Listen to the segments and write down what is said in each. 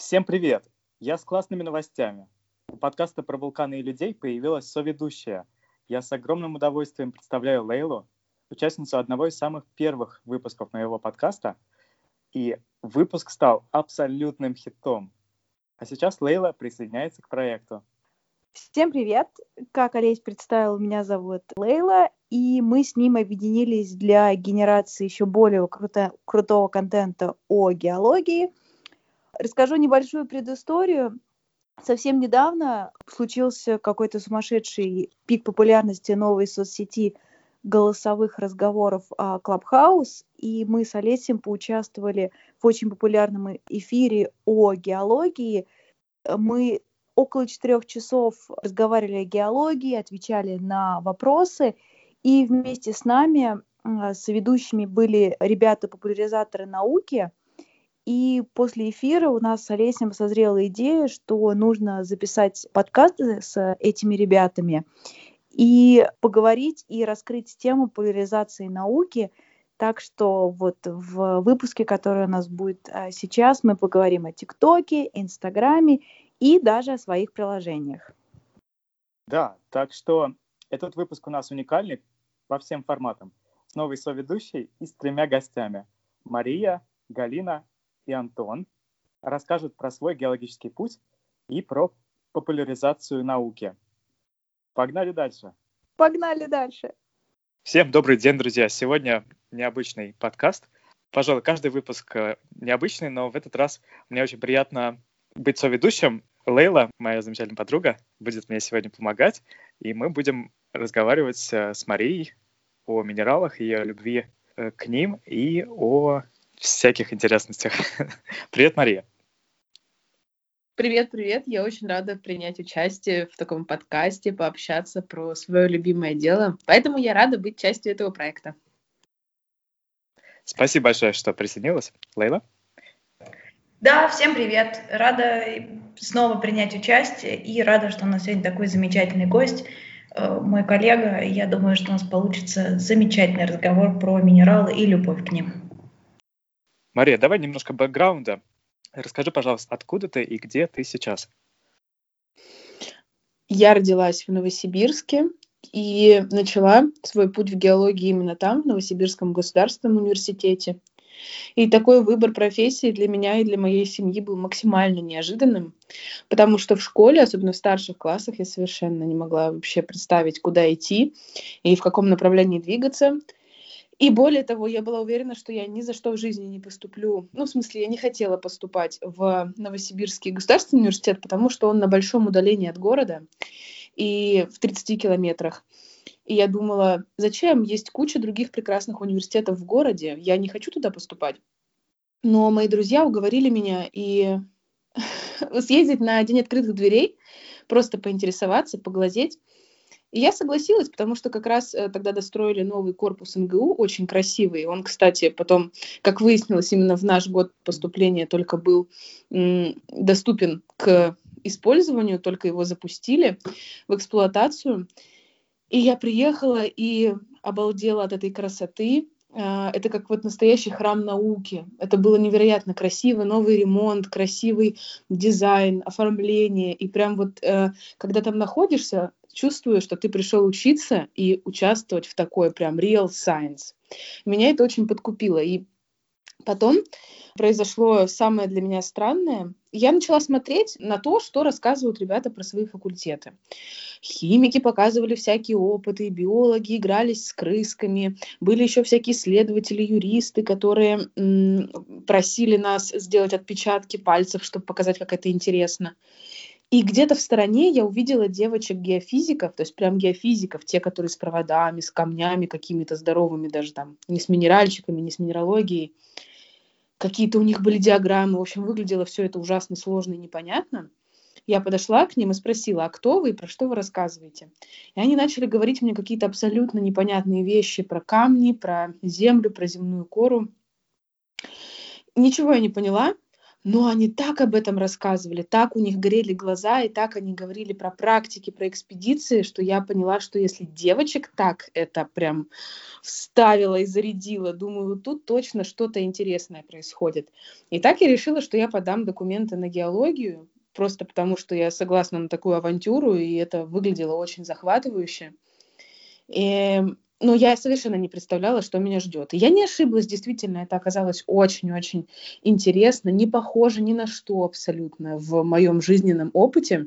Всем привет! Я с классными новостями. У подкаста про вулканы и людей появилась соведущая. Я с огромным удовольствием представляю Лейлу, участницу одного из самых первых выпусков моего подкаста. И выпуск стал абсолютным хитом. А сейчас Лейла присоединяется к проекту. Всем привет! Как Олесь представил, меня зовут Лейла, и мы с ним объединились для генерации еще более круто, крутого контента о геологии – Расскажу небольшую предысторию. Совсем недавно случился какой-то сумасшедший пик популярности новой соцсети голосовых разговоров Clubhouse, и мы с Олесем поучаствовали в очень популярном эфире о геологии. Мы около четырех часов разговаривали о геологии, отвечали на вопросы, и вместе с нами, с ведущими были ребята-популяризаторы науки – и после эфира у нас с Олесем созрела идея, что нужно записать подкаст с этими ребятами и поговорить и раскрыть тему поляризации науки. Так что вот в выпуске, который у нас будет а, сейчас, мы поговорим о ТикТоке, Инстаграме и даже о своих приложениях. Да, так что этот выпуск у нас уникальный по всем форматам. С новой соведущей и с тремя гостями. Мария, Галина и Антон расскажут про свой геологический путь и про популяризацию науки. Погнали дальше. Погнали дальше. Всем добрый день, друзья. Сегодня необычный подкаст. Пожалуй, каждый выпуск э, необычный, но в этот раз мне очень приятно быть соведущим. Лейла, моя замечательная подруга, будет мне сегодня помогать, и мы будем разговаривать э, с Марией о минералах, ее любви э, к ним и о всяких интересностях. Привет, Мария. Привет, привет. Я очень рада принять участие в таком подкасте, пообщаться про свое любимое дело. Поэтому я рада быть частью этого проекта. Спасибо большое, что присоединилась. Лейла? Да, всем привет. Рада снова принять участие и рада, что у нас сегодня такой замечательный гость, э, мой коллега. Я думаю, что у нас получится замечательный разговор про минералы и любовь к ним. Мария, давай немножко бэкграунда. Расскажи, пожалуйста, откуда ты и где ты сейчас? Я родилась в Новосибирске и начала свой путь в геологии именно там, в Новосибирском государственном университете. И такой выбор профессии для меня и для моей семьи был максимально неожиданным, потому что в школе, особенно в старших классах, я совершенно не могла вообще представить, куда идти и в каком направлении двигаться. И более того, я была уверена, что я ни за что в жизни не поступлю. Ну, в смысле, я не хотела поступать в Новосибирский государственный университет, потому что он на большом удалении от города и в 30 километрах. И я думала, зачем? Есть куча других прекрасных университетов в городе. Я не хочу туда поступать. Но мои друзья уговорили меня и съездить на день открытых дверей, просто поинтересоваться, поглазеть. И я согласилась, потому что как раз э, тогда достроили новый корпус МГУ, очень красивый. Он, кстати, потом, как выяснилось, именно в наш год поступления только был доступен к использованию, только его запустили в эксплуатацию. И я приехала и обалдела от этой красоты. А, это как вот настоящий храм науки. Это было невероятно красиво, новый ремонт, красивый дизайн, оформление. И прям вот, э, когда там находишься, чувствую, что ты пришел учиться и участвовать в такой прям real science. Меня это очень подкупило. И потом произошло самое для меня странное. Я начала смотреть на то, что рассказывают ребята про свои факультеты. Химики показывали всякие опыты, биологи игрались с крысками, были еще всякие исследователи, юристы, которые просили нас сделать отпечатки пальцев, чтобы показать, как это интересно. И где-то в стороне я увидела девочек-геофизиков, то есть прям геофизиков, те, которые с проводами, с камнями какими-то здоровыми, даже там не с минеральчиками, не с минералогией. Какие-то у них были диаграммы. В общем, выглядело все это ужасно сложно и непонятно. Я подошла к ним и спросила, а кто вы и про что вы рассказываете? И они начали говорить мне какие-то абсолютно непонятные вещи про камни, про землю, про земную кору. Ничего я не поняла, но они так об этом рассказывали, так у них горели глаза, и так они говорили про практики, про экспедиции, что я поняла, что если девочек так это прям вставила и зарядила, думаю, тут точно что-то интересное происходит. И так я решила, что я подам документы на геологию, просто потому что я согласна на такую авантюру, и это выглядело очень захватывающе. И но я совершенно не представляла, что меня ждет. И я не ошиблась, действительно, это оказалось очень-очень интересно, не похоже ни на что абсолютно в моем жизненном опыте.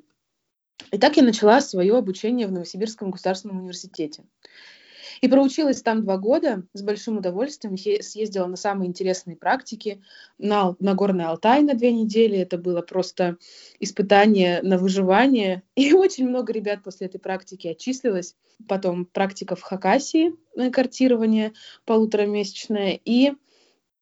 И так я начала свое обучение в Новосибирском государственном университете. И проучилась там два года с большим удовольствием. Съездила на самые интересные практики. На, на Горный Алтай на две недели. Это было просто испытание на выживание. И очень много ребят после этой практики отчислилось. Потом практика в Хакасии на картирование полуторамесячная. И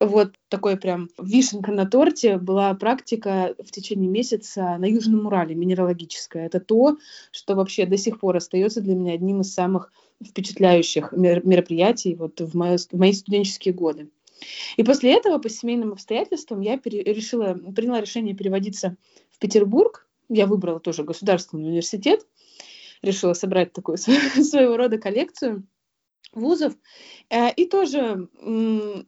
вот такой прям вишенка на торте была практика в течение месяца на Южном Урале, минералогическая. Это то, что вообще до сих пор остается для меня одним из самых впечатляющих мероприятий вот в, моё, в мои студенческие годы. И после этого, по семейным обстоятельствам, я решила, приняла решение переводиться в Петербург. Я выбрала тоже государственный университет, решила собрать такую своего рода коллекцию вузов. Э, и тоже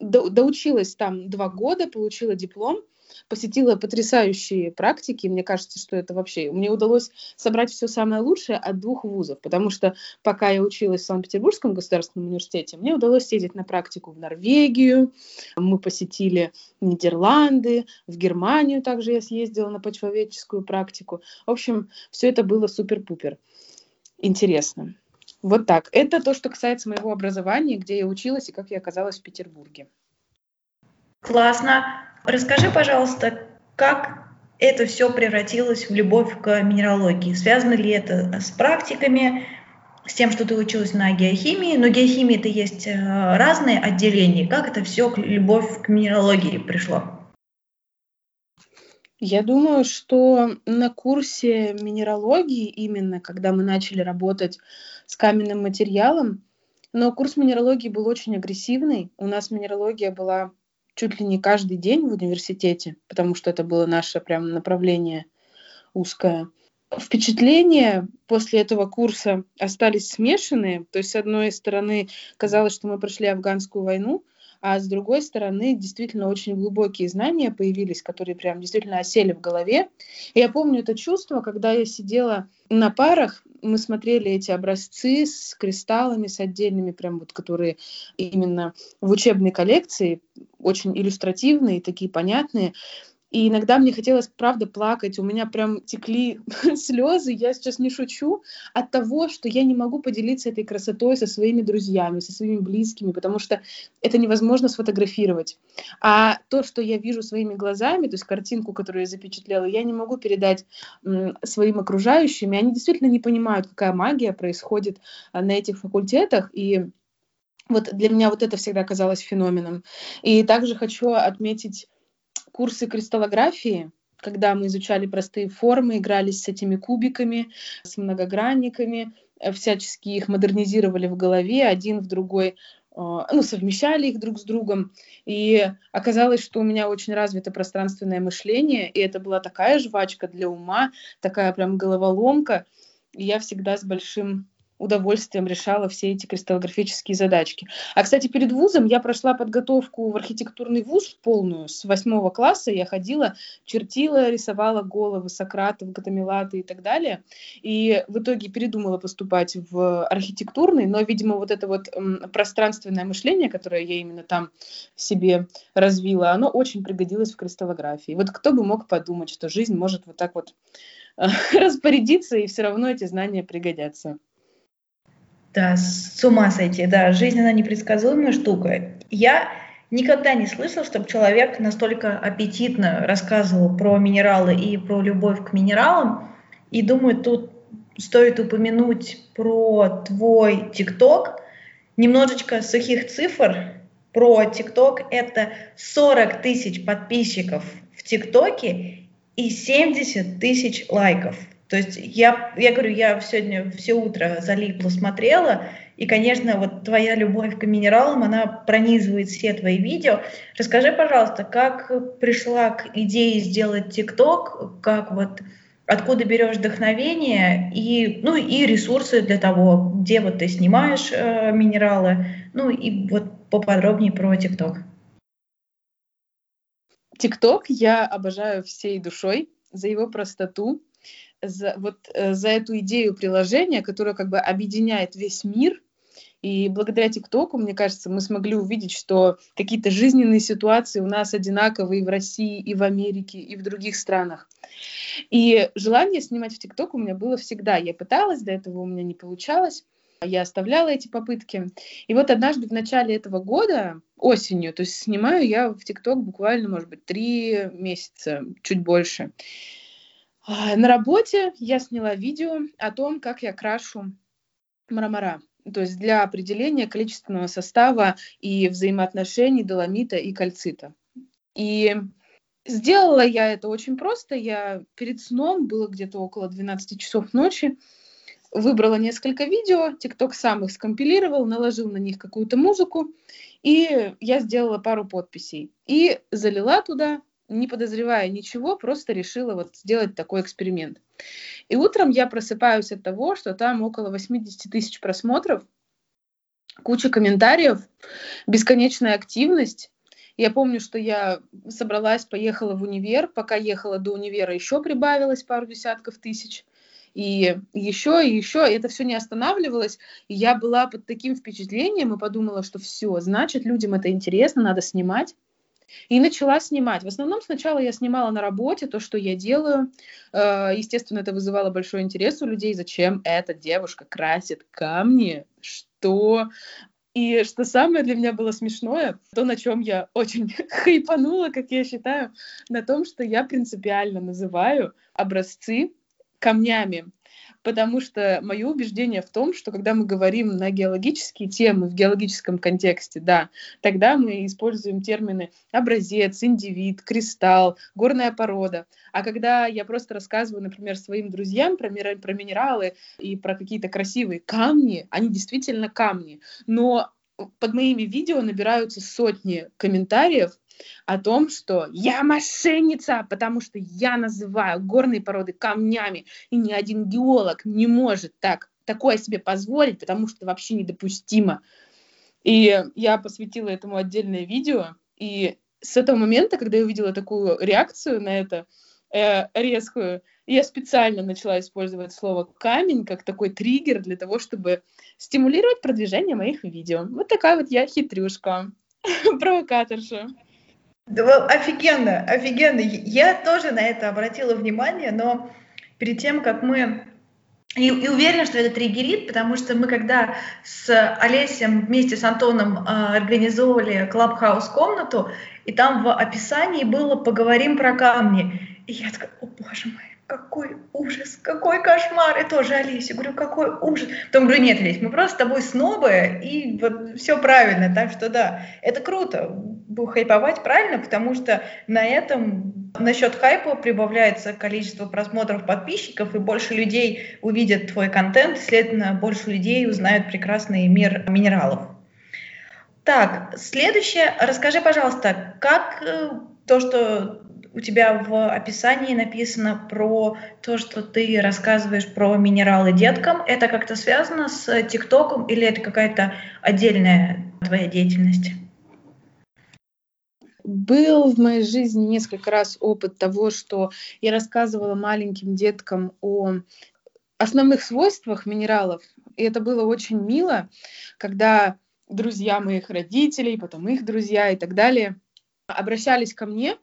доучилась там два года, получила диплом посетила потрясающие практики. Мне кажется, что это вообще... Мне удалось собрать все самое лучшее от двух вузов, потому что пока я училась в Санкт-Петербургском государственном университете, мне удалось ездить на практику в Норвегию, мы посетили Нидерланды, в Германию также я съездила на почвоведческую практику. В общем, все это было супер-пупер интересно. Вот так. Это то, что касается моего образования, где я училась и как я оказалась в Петербурге. Классно. Расскажи, пожалуйста, как это все превратилось в любовь к минералогии? Связано ли это с практиками, с тем, что ты училась на геохимии? Но геохимии это есть э, разные отделения. Как это все, любовь к минералогии пришло? Я думаю, что на курсе минералогии, именно когда мы начали работать с каменным материалом, но курс минералогии был очень агрессивный. У нас минералогия была чуть ли не каждый день в университете, потому что это было наше прям направление узкое. Впечатления после этого курса остались смешанные. То есть, с одной стороны, казалось, что мы прошли афганскую войну, а с другой стороны, действительно очень глубокие знания появились, которые прям действительно осели в голове. И я помню это чувство, когда я сидела на парах, мы смотрели эти образцы с кристаллами, с отдельными, прям вот, которые именно в учебной коллекции, очень иллюстративные, такие понятные. И иногда мне хотелось, правда, плакать. У меня прям текли слезы, я сейчас не шучу, от того, что я не могу поделиться этой красотой со своими друзьями, со своими близкими, потому что это невозможно сфотографировать. А то, что я вижу своими глазами, то есть картинку, которую я запечатлела, я не могу передать своим окружающим, и они действительно не понимают, какая магия происходит а, на этих факультетах, и вот для меня вот это всегда казалось феноменом. И также хочу отметить курсы кристаллографии, когда мы изучали простые формы, игрались с этими кубиками, с многогранниками, э, всячески их модернизировали в голове, один в другой э, ну, совмещали их друг с другом. И оказалось, что у меня очень развито пространственное мышление, и это была такая жвачка для ума, такая прям головоломка. И я всегда с большим удовольствием решала все эти кристаллографические задачки. А, кстати, перед вузом я прошла подготовку в архитектурный вуз полную. С восьмого класса я ходила, чертила, рисовала головы Сократов, Гатамилаты и так далее. И в итоге передумала поступать в архитектурный, но, видимо, вот это вот пространственное мышление, которое я именно там себе развила, оно очень пригодилось в кристаллографии. Вот кто бы мог подумать, что жизнь может вот так вот распорядиться, и все равно эти знания пригодятся. Да, с ума сойти, да, жизнь, она непредсказуемая штука. Я никогда не слышала, чтобы человек настолько аппетитно рассказывал про минералы и про любовь к минералам. И думаю, тут стоит упомянуть про твой ТикТок. Немножечко сухих цифр про ТикТок. Это 40 тысяч подписчиков в ТикТоке и 70 тысяч лайков. То есть я, я говорю, я сегодня все утро залипла, смотрела, И, конечно, вот твоя любовь к минералам, она пронизывает все твои видео. Расскажи, пожалуйста, как пришла к идее сделать ТикТок, как вот откуда берешь вдохновение и, ну, и ресурсы для того, где вот ты снимаешь э, минералы, ну и вот поподробнее про ТикТок. ТикТок я обожаю всей душой за его простоту, за, вот, э, за эту идею приложения, которое как бы объединяет весь мир. И благодаря ТикТоку, мне кажется, мы смогли увидеть, что какие-то жизненные ситуации у нас одинаковые и в России, и в Америке, и в других странах. И желание снимать в ТикТок у меня было всегда. Я пыталась, до этого у меня не получалось. Я оставляла эти попытки. И вот однажды в начале этого года, осенью, то есть снимаю я в ТикТок буквально, может быть, три месяца, чуть больше. А, на работе я сняла видео о том, как я крашу мрамора. То есть для определения количественного состава и взаимоотношений доломита и кальцита. И сделала я это очень просто. Я перед сном, было где-то около 12 часов ночи, выбрала несколько видео, ТикТок сам их скомпилировал, наложил на них какую-то музыку, и я сделала пару подписей. И залила туда, не подозревая ничего, просто решила вот сделать такой эксперимент. И утром я просыпаюсь от того, что там около 80 тысяч просмотров, куча комментариев, бесконечная активность. Я помню, что я собралась, поехала в универ. Пока ехала до универа, еще прибавилось пару десятков тысяч и еще, и еще, и это все не останавливалось, и я была под таким впечатлением и подумала, что все, значит, людям это интересно, надо снимать. И начала снимать. В основном сначала я снимала на работе то, что я делаю. Э, естественно, это вызывало большой интерес у людей. Зачем эта девушка красит камни? Что? И что самое для меня было смешное, то, на чем я очень хайпанула, как я считаю, на том, что я принципиально называю образцы камнями. Потому что мое убеждение в том, что когда мы говорим на геологические темы в геологическом контексте, да, тогда мы используем термины образец, индивид, кристалл, горная порода. А когда я просто рассказываю, например, своим друзьям про, про минералы и про какие-то красивые камни, они действительно камни. Но под моими видео набираются сотни комментариев о том, что я мошенница, потому что я называю горные породы камнями, и ни один геолог не может так такое себе позволить, потому что вообще недопустимо. И я посвятила этому отдельное видео, и с этого момента, когда я увидела такую реакцию на это, э, резкую, я специально начала использовать слово камень как такой триггер для того, чтобы стимулировать продвижение моих видео. Вот такая вот я хитрюшка, провокаторша. Да, офигенно, офигенно. Я тоже на это обратила внимание, но перед тем, как мы... И, и уверена, что это триггерит, потому что мы когда с Олесем вместе с Антоном э, организовывали Клабхаус комнату, и там в описании было «Поговорим про камни». И я такая, о боже мой, какой ужас, какой кошмар. И тоже Олеся, говорю, какой ужас. Потом говорю, нет, Олесь, мы просто с тобой снобы, и вот все правильно, так что да, это круто, хайповать правильно, потому что на этом насчет хайпа прибавляется количество просмотров подписчиков, и больше людей увидят твой контент, следовательно, больше людей узнают прекрасный мир минералов. Так, следующее. Расскажи, пожалуйста, как э, то, что у тебя в описании написано про то, что ты рассказываешь про минералы деткам. Это как-то связано с ТикТоком или это какая-то отдельная твоя деятельность? Был в моей жизни несколько раз опыт того, что я рассказывала маленьким деткам о основных свойствах минералов. И это было очень мило, когда друзья моих родителей, потом их друзья и так далее обращались ко мне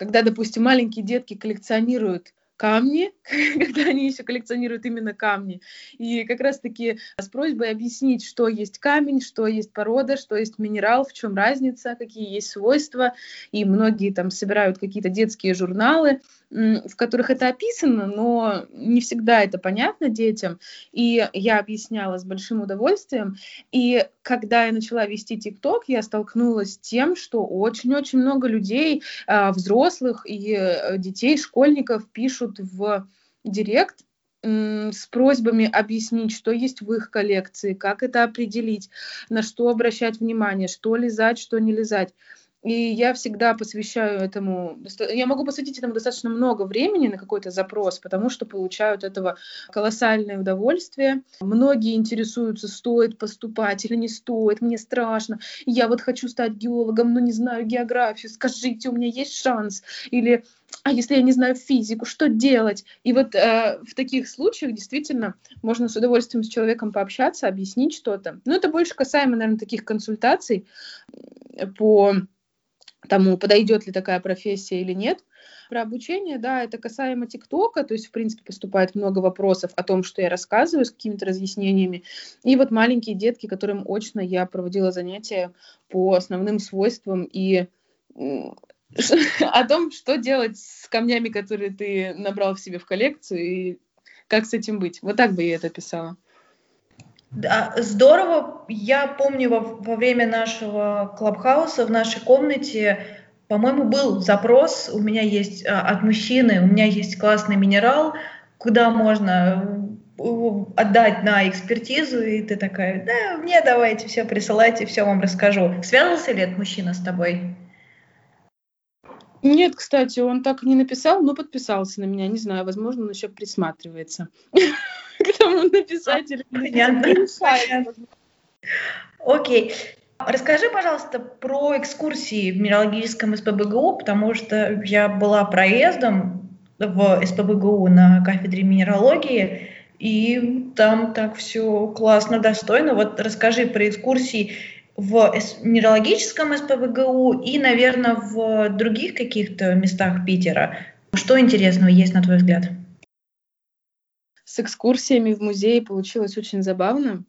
когда, допустим, маленькие детки коллекционируют камни, когда они еще коллекционируют именно камни. И как раз-таки с просьбой объяснить, что есть камень, что есть порода, что есть минерал, в чем разница, какие есть свойства. И многие там собирают какие-то детские журналы, в которых это описано, но не всегда это понятно детям. И я объясняла с большим удовольствием. И когда я начала вести ТикТок, я столкнулась с тем, что очень-очень много людей, а, взрослых и э, детей, школьников пишут в директ с просьбами объяснить, что есть в их коллекции, как это определить, на что обращать внимание, что лизать, что не лизать. И я всегда посвящаю этому, я могу посвятить этому достаточно много времени на какой-то запрос, потому что получаю от этого колоссальное удовольствие. Многие интересуются, стоит поступать или не стоит, мне страшно, я вот хочу стать геологом, но не знаю географию, скажите, у меня есть шанс? Или а если я не знаю физику, что делать? И вот э, в таких случаях действительно можно с удовольствием с человеком пообщаться, объяснить что-то. Но это больше касаемо, наверное, таких консультаций по тому, подойдет ли такая профессия или нет. Про обучение, да, это касаемо ТикТока, то есть, в принципе, поступает много вопросов о том, что я рассказываю с какими-то разъяснениями. И вот маленькие детки, которым очно я проводила занятия по основным свойствам и о том, что делать с камнями, которые ты набрал в себе в коллекцию, и как с этим быть. Вот так бы я это писала. Да, здорово. Я помню во, во время нашего клабхауса в нашей комнате, по-моему, был запрос. У меня есть а, от мужчины, у меня есть классный минерал, куда можно э, отдать на экспертизу, и ты такая, да, мне давайте все присылайте, все вам расскажу. Связался ли этот мужчина с тобой? Нет, кстати, он так и не написал, но подписался на меня. Не знаю, возможно, он еще присматривается. к тому написателю. Понятно. Окей. Расскажи, пожалуйста, про экскурсии в минералогическом СПБГУ, потому что я была проездом в СПБГУ на кафедре минералогии, и там так все классно, достойно. Вот расскажи про экскурсии в минералогическом СПБГУ и, наверное, в других каких-то местах Питера. Что интересного есть, на твой взгляд? Экскурсиями в музее получилось очень забавно,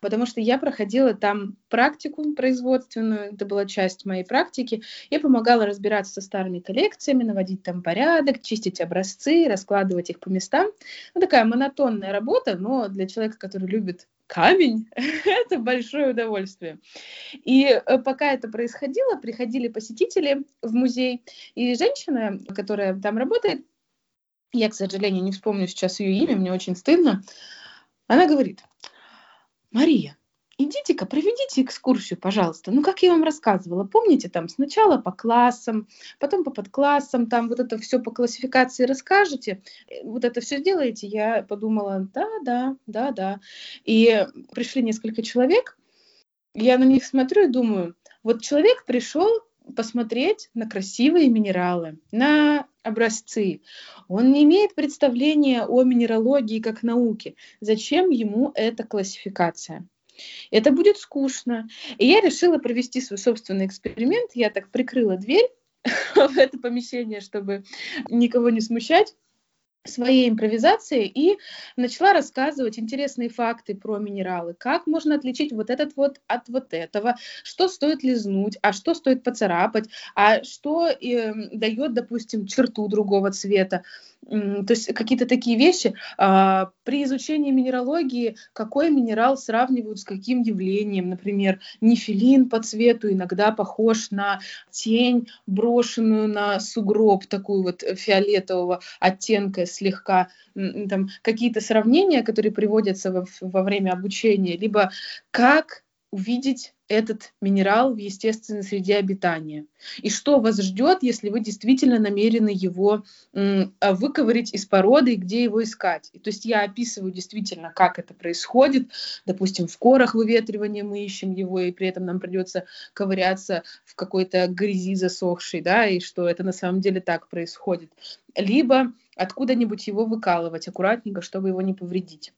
потому что я проходила там практику производственную, это была часть моей практики. Я помогала разбираться со старыми коллекциями, наводить там порядок, чистить образцы, раскладывать их по местам. Ну, такая монотонная работа, но для человека, который любит камень, это большое удовольствие. И э, пока это происходило, приходили посетители в музей, и женщина, которая там работает, я, к сожалению, не вспомню сейчас ее имя, мне очень стыдно, она говорит, Мария, идите-ка, проведите экскурсию, пожалуйста. Ну, как я вам рассказывала, помните, там сначала по классам, потом по подклассам, там вот это все по классификации расскажете, э, вот это все сделаете. Я подумала, да, да, да, да. И пришли несколько человек, я на них смотрю и думаю, вот человек пришел посмотреть на красивые минералы, на образцы. Он не имеет представления о минералогии как науке. Зачем ему эта классификация? Это будет скучно. И я решила провести свой собственный эксперимент. Я так прикрыла дверь в это помещение, чтобы никого не смущать своей импровизации и начала рассказывать интересные факты про минералы. Как можно отличить вот этот вот от вот этого, что стоит лизнуть, а что стоит поцарапать, а что э, дает, допустим, черту другого цвета. То есть какие-то такие вещи. А, при изучении минералогии, какой минерал сравнивают с каким явлением. Например, нефилин по цвету иногда похож на тень, брошенную на сугроб, такую вот фиолетового оттенка слегка. Там какие-то сравнения, которые приводятся во, во время обучения, либо как увидеть этот минерал в естественной среде обитания. И что вас ждет, если вы действительно намерены его а, выковырить из породы и где его искать. И, то есть я описываю действительно, как это происходит. Допустим, в корах выветривания мы ищем его, и при этом нам придется ковыряться в какой-то грязи засохшей, да, и что это на самом деле так происходит. Либо откуда-нибудь его выкалывать аккуратненько, чтобы его не повредить.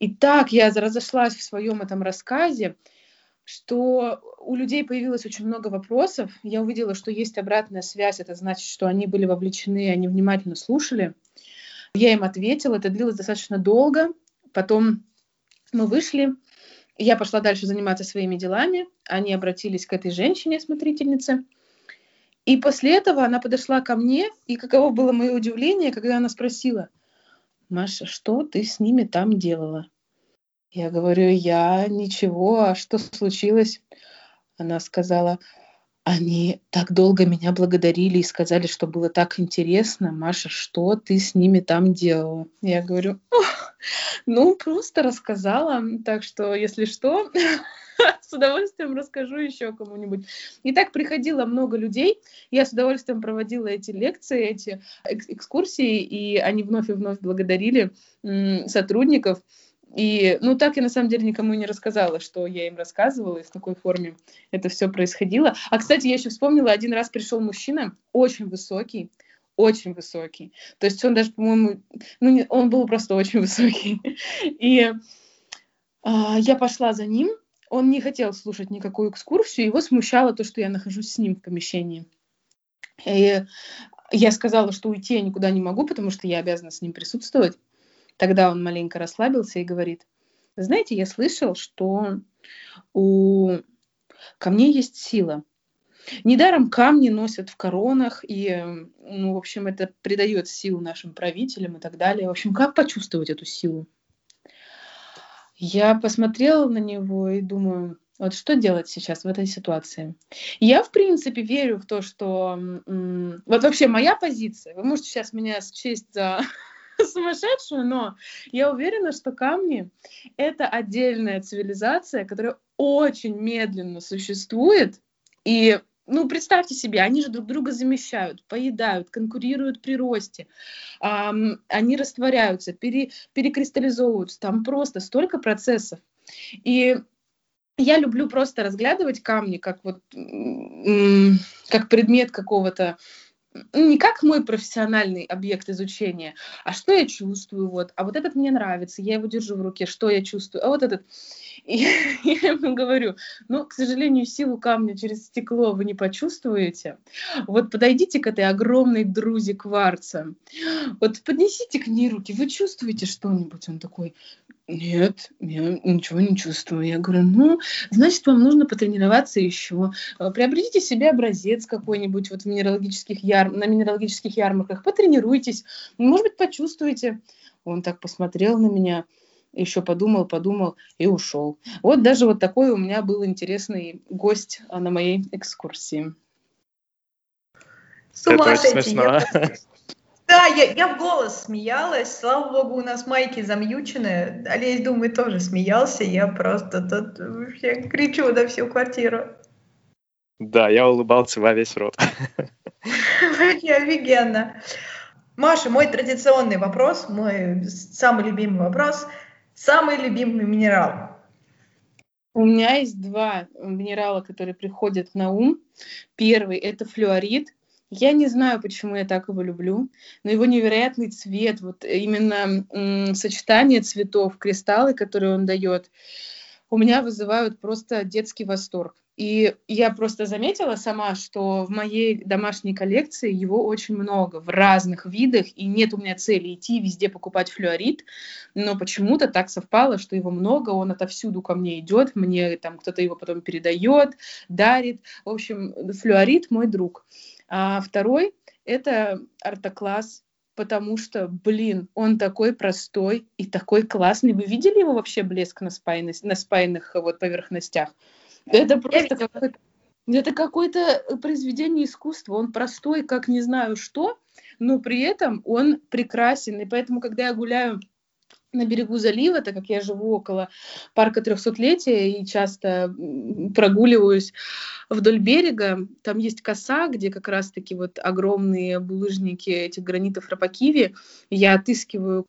И так я разошлась в своем этом рассказе, что у людей появилось очень много вопросов. Я увидела, что есть обратная связь. Это значит, что они были вовлечены, они внимательно слушали. Я им ответила. Это длилось достаточно долго. Потом мы вышли. Я пошла дальше заниматься своими делами. Они обратились к этой женщине, смотрительнице. И после этого она подошла ко мне, и каково было мое удивление, когда она спросила, Маша, что ты с ними там делала? Я говорю, я ничего, а что случилось? Она сказала, они так долго меня благодарили и сказали, что было так интересно. Маша, что ты с ними там делала? Я говорю, ну, просто рассказала. Так что, если что, с удовольствием расскажу еще кому-нибудь. И так приходило много людей. Я с удовольствием проводила эти лекции, эти экскурсии, и они вновь и вновь благодарили сотрудников. И, ну, так я на самом деле никому не рассказала, что я им рассказывала и в какой форме это все происходило. А, кстати, я еще вспомнила, один раз пришел мужчина, очень высокий, очень высокий. То есть он даже, по-моему, ну, не, он был просто очень высокий. И а, я пошла за ним, он не хотел слушать никакую экскурсию, его смущало то, что я нахожусь с ним в помещении. И я сказала, что уйти я никуда не могу, потому что я обязана с ним присутствовать. Тогда он маленько расслабился и говорит, знаете, я слышал, что у камней есть сила. Недаром камни носят в коронах, и, ну, в общем, это придает силу нашим правителям и так далее. В общем, как почувствовать эту силу? Я посмотрела на него и думаю, вот что делать сейчас в этой ситуации? Я, в принципе, верю в то, что... Вот вообще моя позиция, вы можете сейчас меня счесть за сумасшедшую, но я уверена, что камни — это отдельная цивилизация, которая очень медленно существует. И, ну, представьте себе, они же друг друга замещают, поедают, конкурируют при росте, эм, они растворяются, пере, перекристаллизовываются, там просто столько процессов. И я люблю просто разглядывать камни как вот как предмет какого-то не как мой профессиональный объект изучения, а что я чувствую, вот, а вот этот мне нравится, я его держу в руке, что я чувствую, а вот этот. И я ему говорю, ну, к сожалению, силу камня через стекло вы не почувствуете. Вот подойдите к этой огромной друзе кварца, вот поднесите к ней руки, вы чувствуете что-нибудь? Он такой, нет, я ничего не чувствую. Я говорю, ну, значит, вам нужно потренироваться еще. Э, приобретите себе образец какой-нибудь вот в минералогических яр... на минералогических ярмарках, потренируйтесь, может быть, почувствуете. Он так посмотрел на меня, еще подумал, подумал и ушел. Вот даже вот такой у меня был интересный гость а, на моей экскурсии. С ума сойти. Да, я, я в голос смеялась. Слава богу, у нас майки замьючены. Олесь, думаю, тоже смеялся. Я просто тут вообще кричу на всю квартиру. Да, я улыбался во весь рот. Вообще офигенно. Маша, мой традиционный вопрос, мой самый любимый вопрос. Самый любимый минерал? У меня есть два минерала, которые приходят на ум. Первый – это флюорит. Я не знаю, почему я так его люблю, но его невероятный цвет, вот именно м, сочетание цветов, кристаллы, которые он дает, у меня вызывают просто детский восторг. И я просто заметила сама, что в моей домашней коллекции его очень много в разных видах, и нет у меня цели идти везде покупать флюорит, но почему-то так совпало, что его много, он отовсюду ко мне идет, мне там кто-то его потом передает, дарит. В общем, флюорит мой друг. А второй — это артокласс, потому что, блин, он такой простой и такой классный. Вы видели его вообще блеск на, спайных, на спайных вот, поверхностях? Это просто какой-то это какое-то произведение искусства. Он простой, как не знаю что, но при этом он прекрасен. И поэтому, когда я гуляю на берегу залива, так как я живу около парка трехсотлетия и часто прогуливаюсь вдоль берега. Там есть коса, где как раз-таки вот огромные булыжники этих гранитов Рапакиви. Я отыскиваю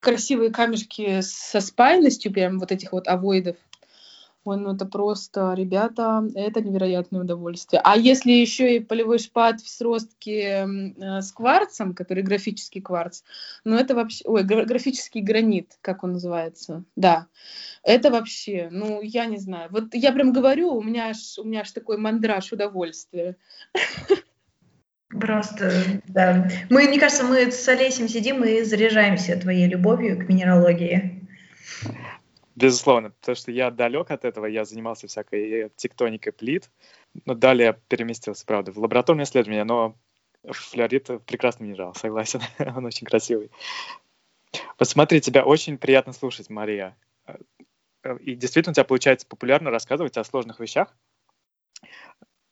красивые камешки со спайностью, прям вот этих вот авоидов, Ой, ну это просто, ребята, это невероятное удовольствие. А если еще и полевой шпат в сростке э, с кварцем, который графический кварц, ну это вообще, ой, графический гранит, как он называется, да, это вообще, ну я не знаю, вот я прям говорю, у меня аж, у меня аж такой мандраж удовольствия. Просто, да. Мы, мне кажется, мы с Олесем сидим и заряжаемся твоей любовью к минералогии. Безусловно, потому что я далек от этого, я занимался всякой тектоникой плит, но далее переместился, правда, в лабораторное исследование, но флюорит — прекрасный минерал, согласен, он очень красивый. Посмотри, тебя очень приятно слушать, Мария. И действительно у тебя получается популярно рассказывать о сложных вещах.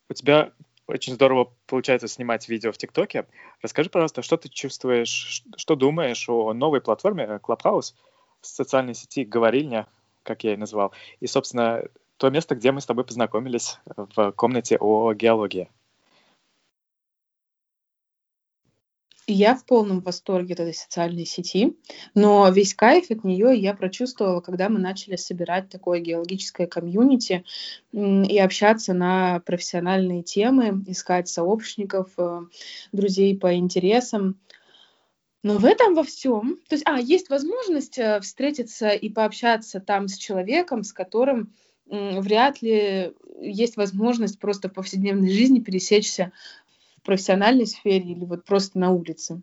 у тебя очень здорово получается снимать видео в ТикТоке. Расскажи, пожалуйста, что ты чувствуешь, что думаешь о новой платформе Clubhouse, социальной сети «Говорильня», как я и назвал, и, собственно, то место, где мы с тобой познакомились в комнате о геологии. Я в полном восторге от этой социальной сети, но весь кайф от нее я прочувствовала, когда мы начали собирать такое геологическое комьюнити и общаться на профессиональные темы, искать сообщников, э, друзей по интересам. Но в этом во всем, то есть, а, есть возможность э, встретиться и пообщаться там с человеком, с которым вряд ли есть возможность просто в повседневной жизни пересечься профессиональной сфере или вот просто на улице.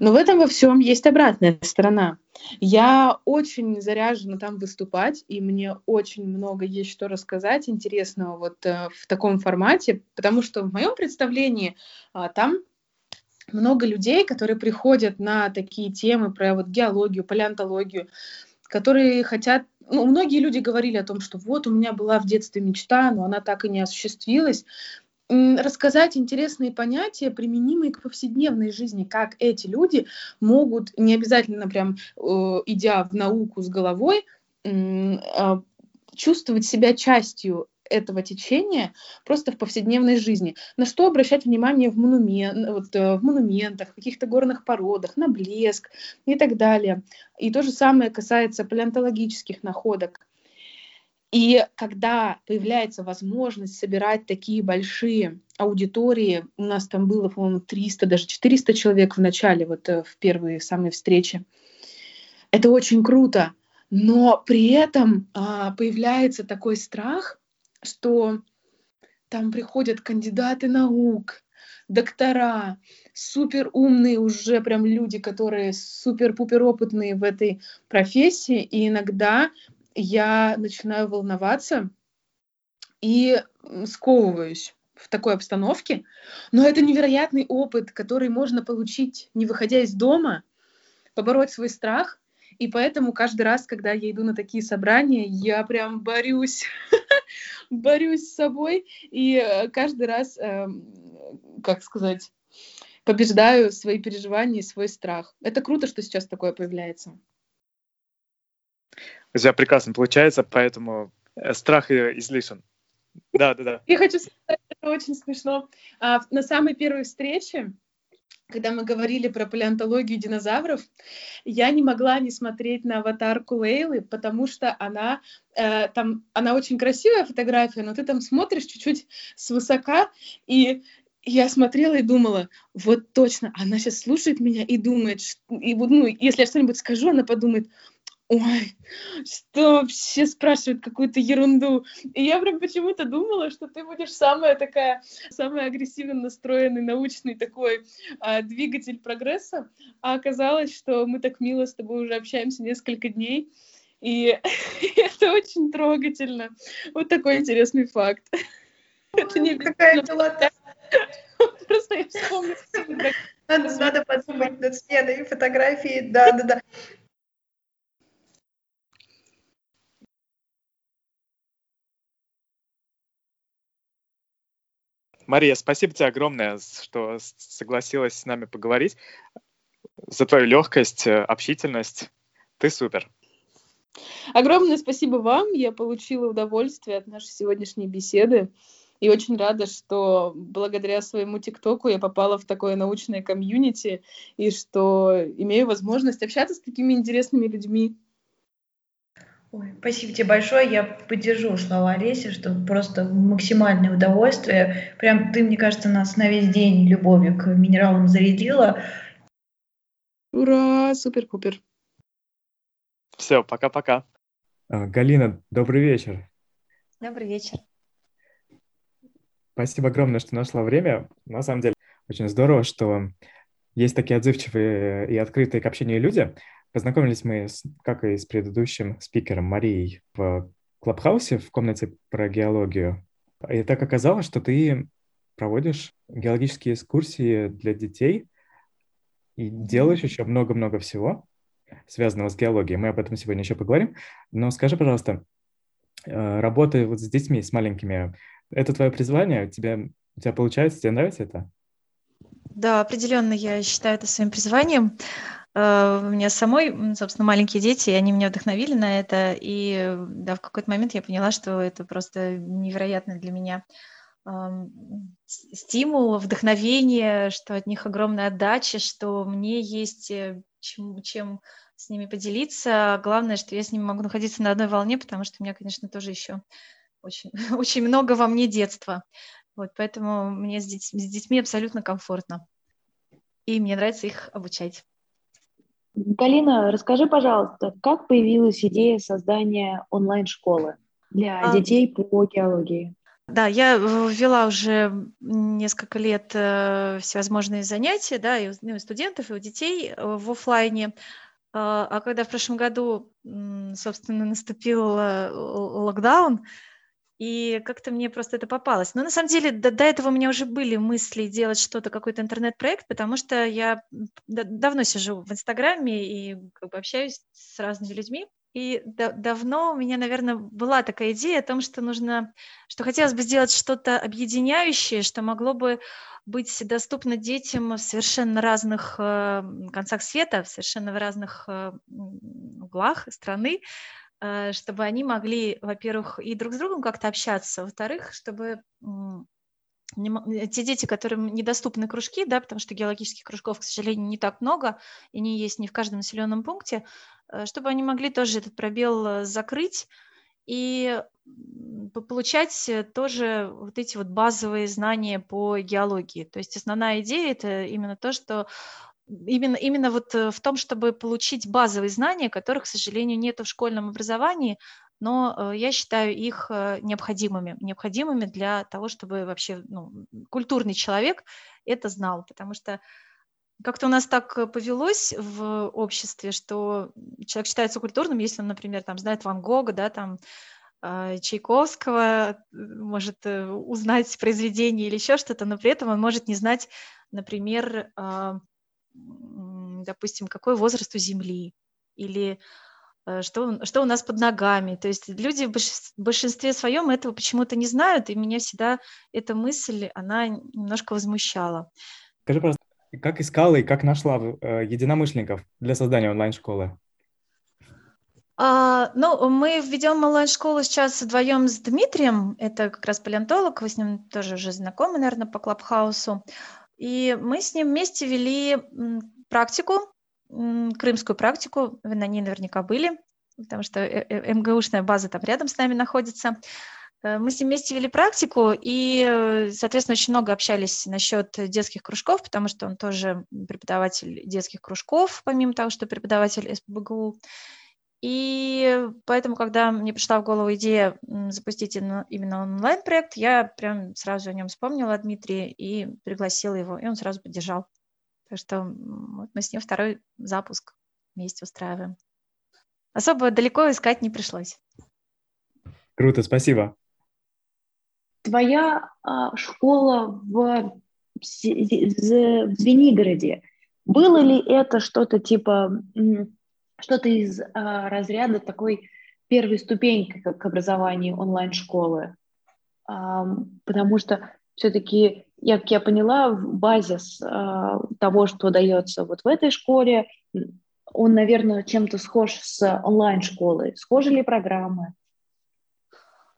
Но в этом во всем есть обратная сторона. Я очень заряжена там выступать, и мне очень много есть что рассказать интересного вот э, в таком формате, потому что в моем представлении э, там много людей, которые приходят на такие темы про вот геологию, палеонтологию, которые хотят ну, многие люди говорили о том, что вот у меня была в детстве мечта, но она так и не осуществилась. Рассказать интересные понятия, применимые к повседневной жизни, как эти люди могут, не обязательно прям э, идя в науку с головой, а, чувствовать себя частью этого течения просто в повседневной жизни. На что обращать внимание в, монумен, вот, э, в монументах, в каких-то горных породах, на блеск и так далее. И то же самое касается палеонтологических находок. И когда появляется возможность собирать такие большие аудитории, у нас там было, по-моему, 300, даже 400 человек в начале, вот э, в первые самые встречи, это очень круто. Но при этом а, появляется такой страх, что там приходят кандидаты наук, доктора, супер умные уже прям люди, которые супер-пупер опытные в этой профессии, и иногда я начинаю волноваться и сковываюсь в такой обстановке. Но это невероятный опыт, который можно получить, не выходя из дома, побороть свой страх. И поэтому каждый раз, когда я иду на такие собрания, я прям борюсь, борюсь с собой. И э, каждый раз, эм, как сказать, побеждаю свои переживания и свой страх. Это круто, что сейчас такое появляется. У тебя прекрасно получается, поэтому э, страх излишен. Да, да, да. Я хочу сказать, это очень смешно. А, на самой первой встрече, когда мы говорили про палеонтологию динозавров, я не могла не смотреть на аватарку Лейлы, потому что она э, там, она очень красивая фотография, но ты там смотришь чуть-чуть свысока, и я смотрела и думала, вот точно, она сейчас слушает меня и думает, и, ну, если я что-нибудь скажу, она подумает, ой, что вообще спрашивают какую-то ерунду. И я прям почему-то думала, что ты будешь самая такая, самая агрессивно настроенный научный такой а, двигатель прогресса. А оказалось, что мы так мило с тобой уже общаемся несколько дней. И это очень трогательно. Вот такой интересный факт. Это не какая милота. Просто я вспомнила. Надо, надо подумать над сменой фотографии. Да, да, да. Мария, спасибо тебе огромное, что согласилась с нами поговорить, за твою легкость, э, общительность. Ты супер. Огромное спасибо вам. Я получила удовольствие от нашей сегодняшней беседы. И очень рада, что благодаря своему ТикТоку я попала в такое научное комьюнити и что имею возможность общаться с такими интересными людьми. Ой, спасибо тебе большое. Я поддержу слова Олеси, что просто максимальное удовольствие. Прям ты, мне кажется, нас на весь день любовью к минералам зарядила. Ура, супер-пупер. Все, пока-пока. А, Галина, добрый вечер. Добрый вечер. Спасибо огромное, что нашла время. На самом деле, очень здорово, что есть такие отзывчивые и открытые к общению люди. Познакомились мы, с, как и с предыдущим спикером Марией, в Клабхаусе в комнате про геологию. И так оказалось, что ты проводишь геологические экскурсии для детей и делаешь еще много-много всего, связанного с геологией. Мы об этом сегодня еще поговорим. Но скажи, пожалуйста, э, работая вот с детьми, с маленькими, Это твое призвание? Тебе, у тебя получается? Тебе нравится это? Да, определенно я считаю это своим призванием. Э, у меня самой, собственно, маленькие дети, и они меня вдохновили на это. И да, в какой-то момент я поняла, что это просто невероятно для меня стимул, вдохновение, что от них огромная отдача, что мне есть э, чем, чем с ними поделиться. Главное, что я с ними могу находиться на одной волне, потому что у меня, конечно, тоже еще очень, очень много во мне детства. Вот, поэтому мне с, деть, с детьми абсолютно комфортно. И мне нравится их обучать. Галина, расскажи, пожалуйста, как появилась идея создания онлайн-школы для а... детей по геологии? Да, я ввела уже несколько лет э, всевозможные занятия, да, и у, ну, студентов, и у детей э, в офлайне. А, а когда в прошлом году, собственно, наступил э, локдаун, и как-то мне просто это попалось. Но на самом деле до, до этого у меня уже были мысли делать что-то, какой-то интернет-проект, потому что я давно сижу в Инстаграме и как бы общаюсь с разными людьми. И да, давно у меня, наверное, была такая идея о том, что нужно, что хотелось бы сделать что-то объединяющее, что могло бы быть доступно детям в совершенно разных э, концах света, в совершенно в разных э, углах страны, чтобы они могли, во-первых, и друг с другом как-то общаться, во-вторых, чтобы те дети, которым недоступны кружки, да, потому что геологических кружков, к сожалению, не так много, и не есть не в каждом населенном пункте, э, чтобы они могли тоже этот пробел э, закрыть и получать тоже вот эти вот базовые знания по геологии. То есть основная идея это именно то, что именно, именно вот э, в том, чтобы получить базовые знания, которых, к сожалению, нет в школьном образовании, но э, я считаю их э, необходимыми, необходимыми для того, чтобы вообще ну, культурный человек это знал, потому что как-то у нас так повелось в обществе, что человек считается культурным, если он, например, там знает Ван Гога, да, там Чайковского, может узнать произведение или еще что-то, но при этом он может не знать, например, допустим, какой возраст у Земли, или э, что, что у нас под ногами. То есть люди в большинстве своем этого почему-то не знают, и меня всегда эта мысль, она немножко возмущала. Скажи, пожалуйста, как искала и как нашла э, единомышленников для создания онлайн-школы? А, ну, мы ведем онлайн-школу сейчас вдвоем с Дмитрием, это как раз палеонтолог, вы с ним тоже уже знакомы, наверное, по Клабхаусу. И мы с ним вместе вели практику, крымскую практику, вы на ней наверняка были, потому что э, э, МГУшная база там рядом с нами находится. Э, мы с ним вместе вели практику и, соответственно, очень много общались насчет детских кружков, потому что он тоже преподаватель детских кружков, помимо того, что преподаватель СПБГУ. И поэтому, когда мне пришла в голову идея запустить именно онлайн-проект, я прям сразу о нем вспомнила о Дмитрии и пригласила его, и он сразу поддержал. Так что вот мы с ним второй запуск вместе устраиваем. Особо далеко искать не пришлось. Круто, спасибо. Твоя а, школа в, в, в Звенигороде, было ли это что-то типа что-то из а, разряда такой первой ступеньки к, к образованию онлайн-школы. А, потому что все-таки, как я поняла, базис а, того, что дается вот в этой школе, он, наверное, чем-то схож с онлайн-школой. Схожи ли программы?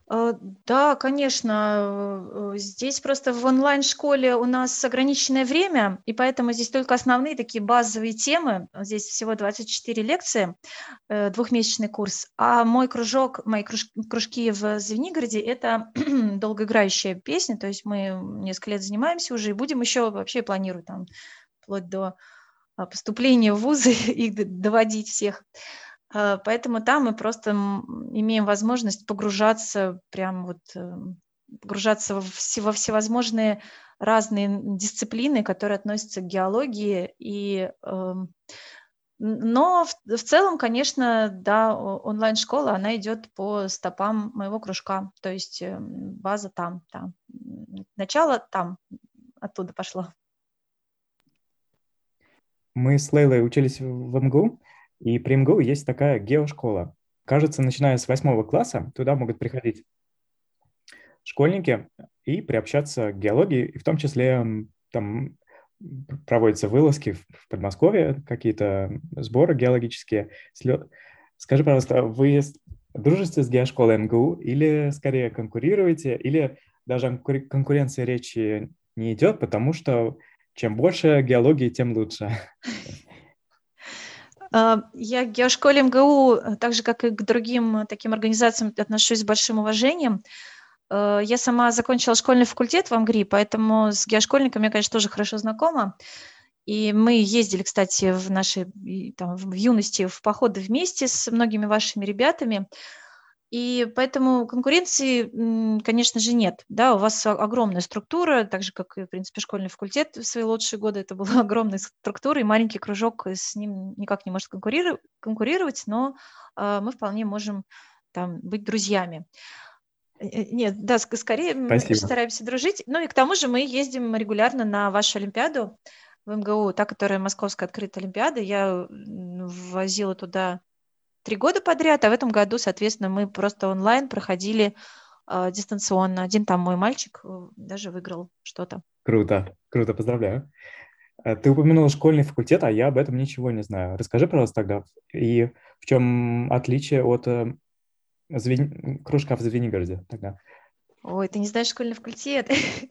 Э, да, конечно. Э, здесь просто в онлайн-школе у нас ограниченное время, и поэтому здесь только основные такие базовые темы. Здесь всего 24 лекции, э, двухмесячный курс. А мой кружок, мои кружки в Звенигороде – это долгоиграющая песня, то есть мы несколько лет занимаемся уже и будем еще вообще планирую там вплоть до а, поступления в вузы их доводить всех. Э, поэтому там мы просто имеем возможность погружаться, прям вот э, погружаться во всевозможные разные дисциплины, которые относятся к геологии. И, эм, но в, в целом, конечно, да, онлайн-школа, она идет по стопам моего кружка, то есть эм, база там, там. Начало там, оттуда пошло. Мы с Лейлой учились в МГУ, и при МГУ есть такая геошкола. Кажется, начиная с восьмого класса туда могут приходить школьники и приобщаться к геологии, и в том числе там проводятся вылазки в Подмосковье, какие-то сборы геологические. Скажи, пожалуйста, вы дружите с геошколой МГУ или скорее конкурируете, или даже о конкуренции речи не идет, потому что чем больше геологии, тем лучше? А, я к геошколе МГУ, так же, как и к другим таким организациям, отношусь с большим уважением. Э, я сама закончила школьный факультет в Амгри, поэтому с геошкольниками я, конечно, тоже хорошо знакома. И мы ездили, кстати, в нашей там, в юности в походы вместе с многими вашими ребятами. И поэтому конкуренции, конечно же, нет. Да, у вас огромная структура, так же, как и, в принципе, школьный факультет в свои лучшие годы. Это была огромная структура, и маленький кружок с ним никак не может конкурировать, но э, мы вполне можем там быть друзьями. Э, э, нет, да, скорее Спасибо. мы стараемся дружить. Ну и к тому же мы ездим регулярно на вашу Олимпиаду в МГУ, та, которая Московская открытая Олимпиада. Я возила туда три года подряд, а в этом году, соответственно, мы просто онлайн проходили э, дистанционно. Один там мой мальчик э, даже выиграл что-то. Круто, круто, поздравляю. Ты упомянула школьный факультет, а я об этом ничего не знаю. Расскажи, пожалуйста, тогда, и в чем отличие от Звени... кружка в Звенигороде тогда. Ой, ты не знаешь школьный факультет.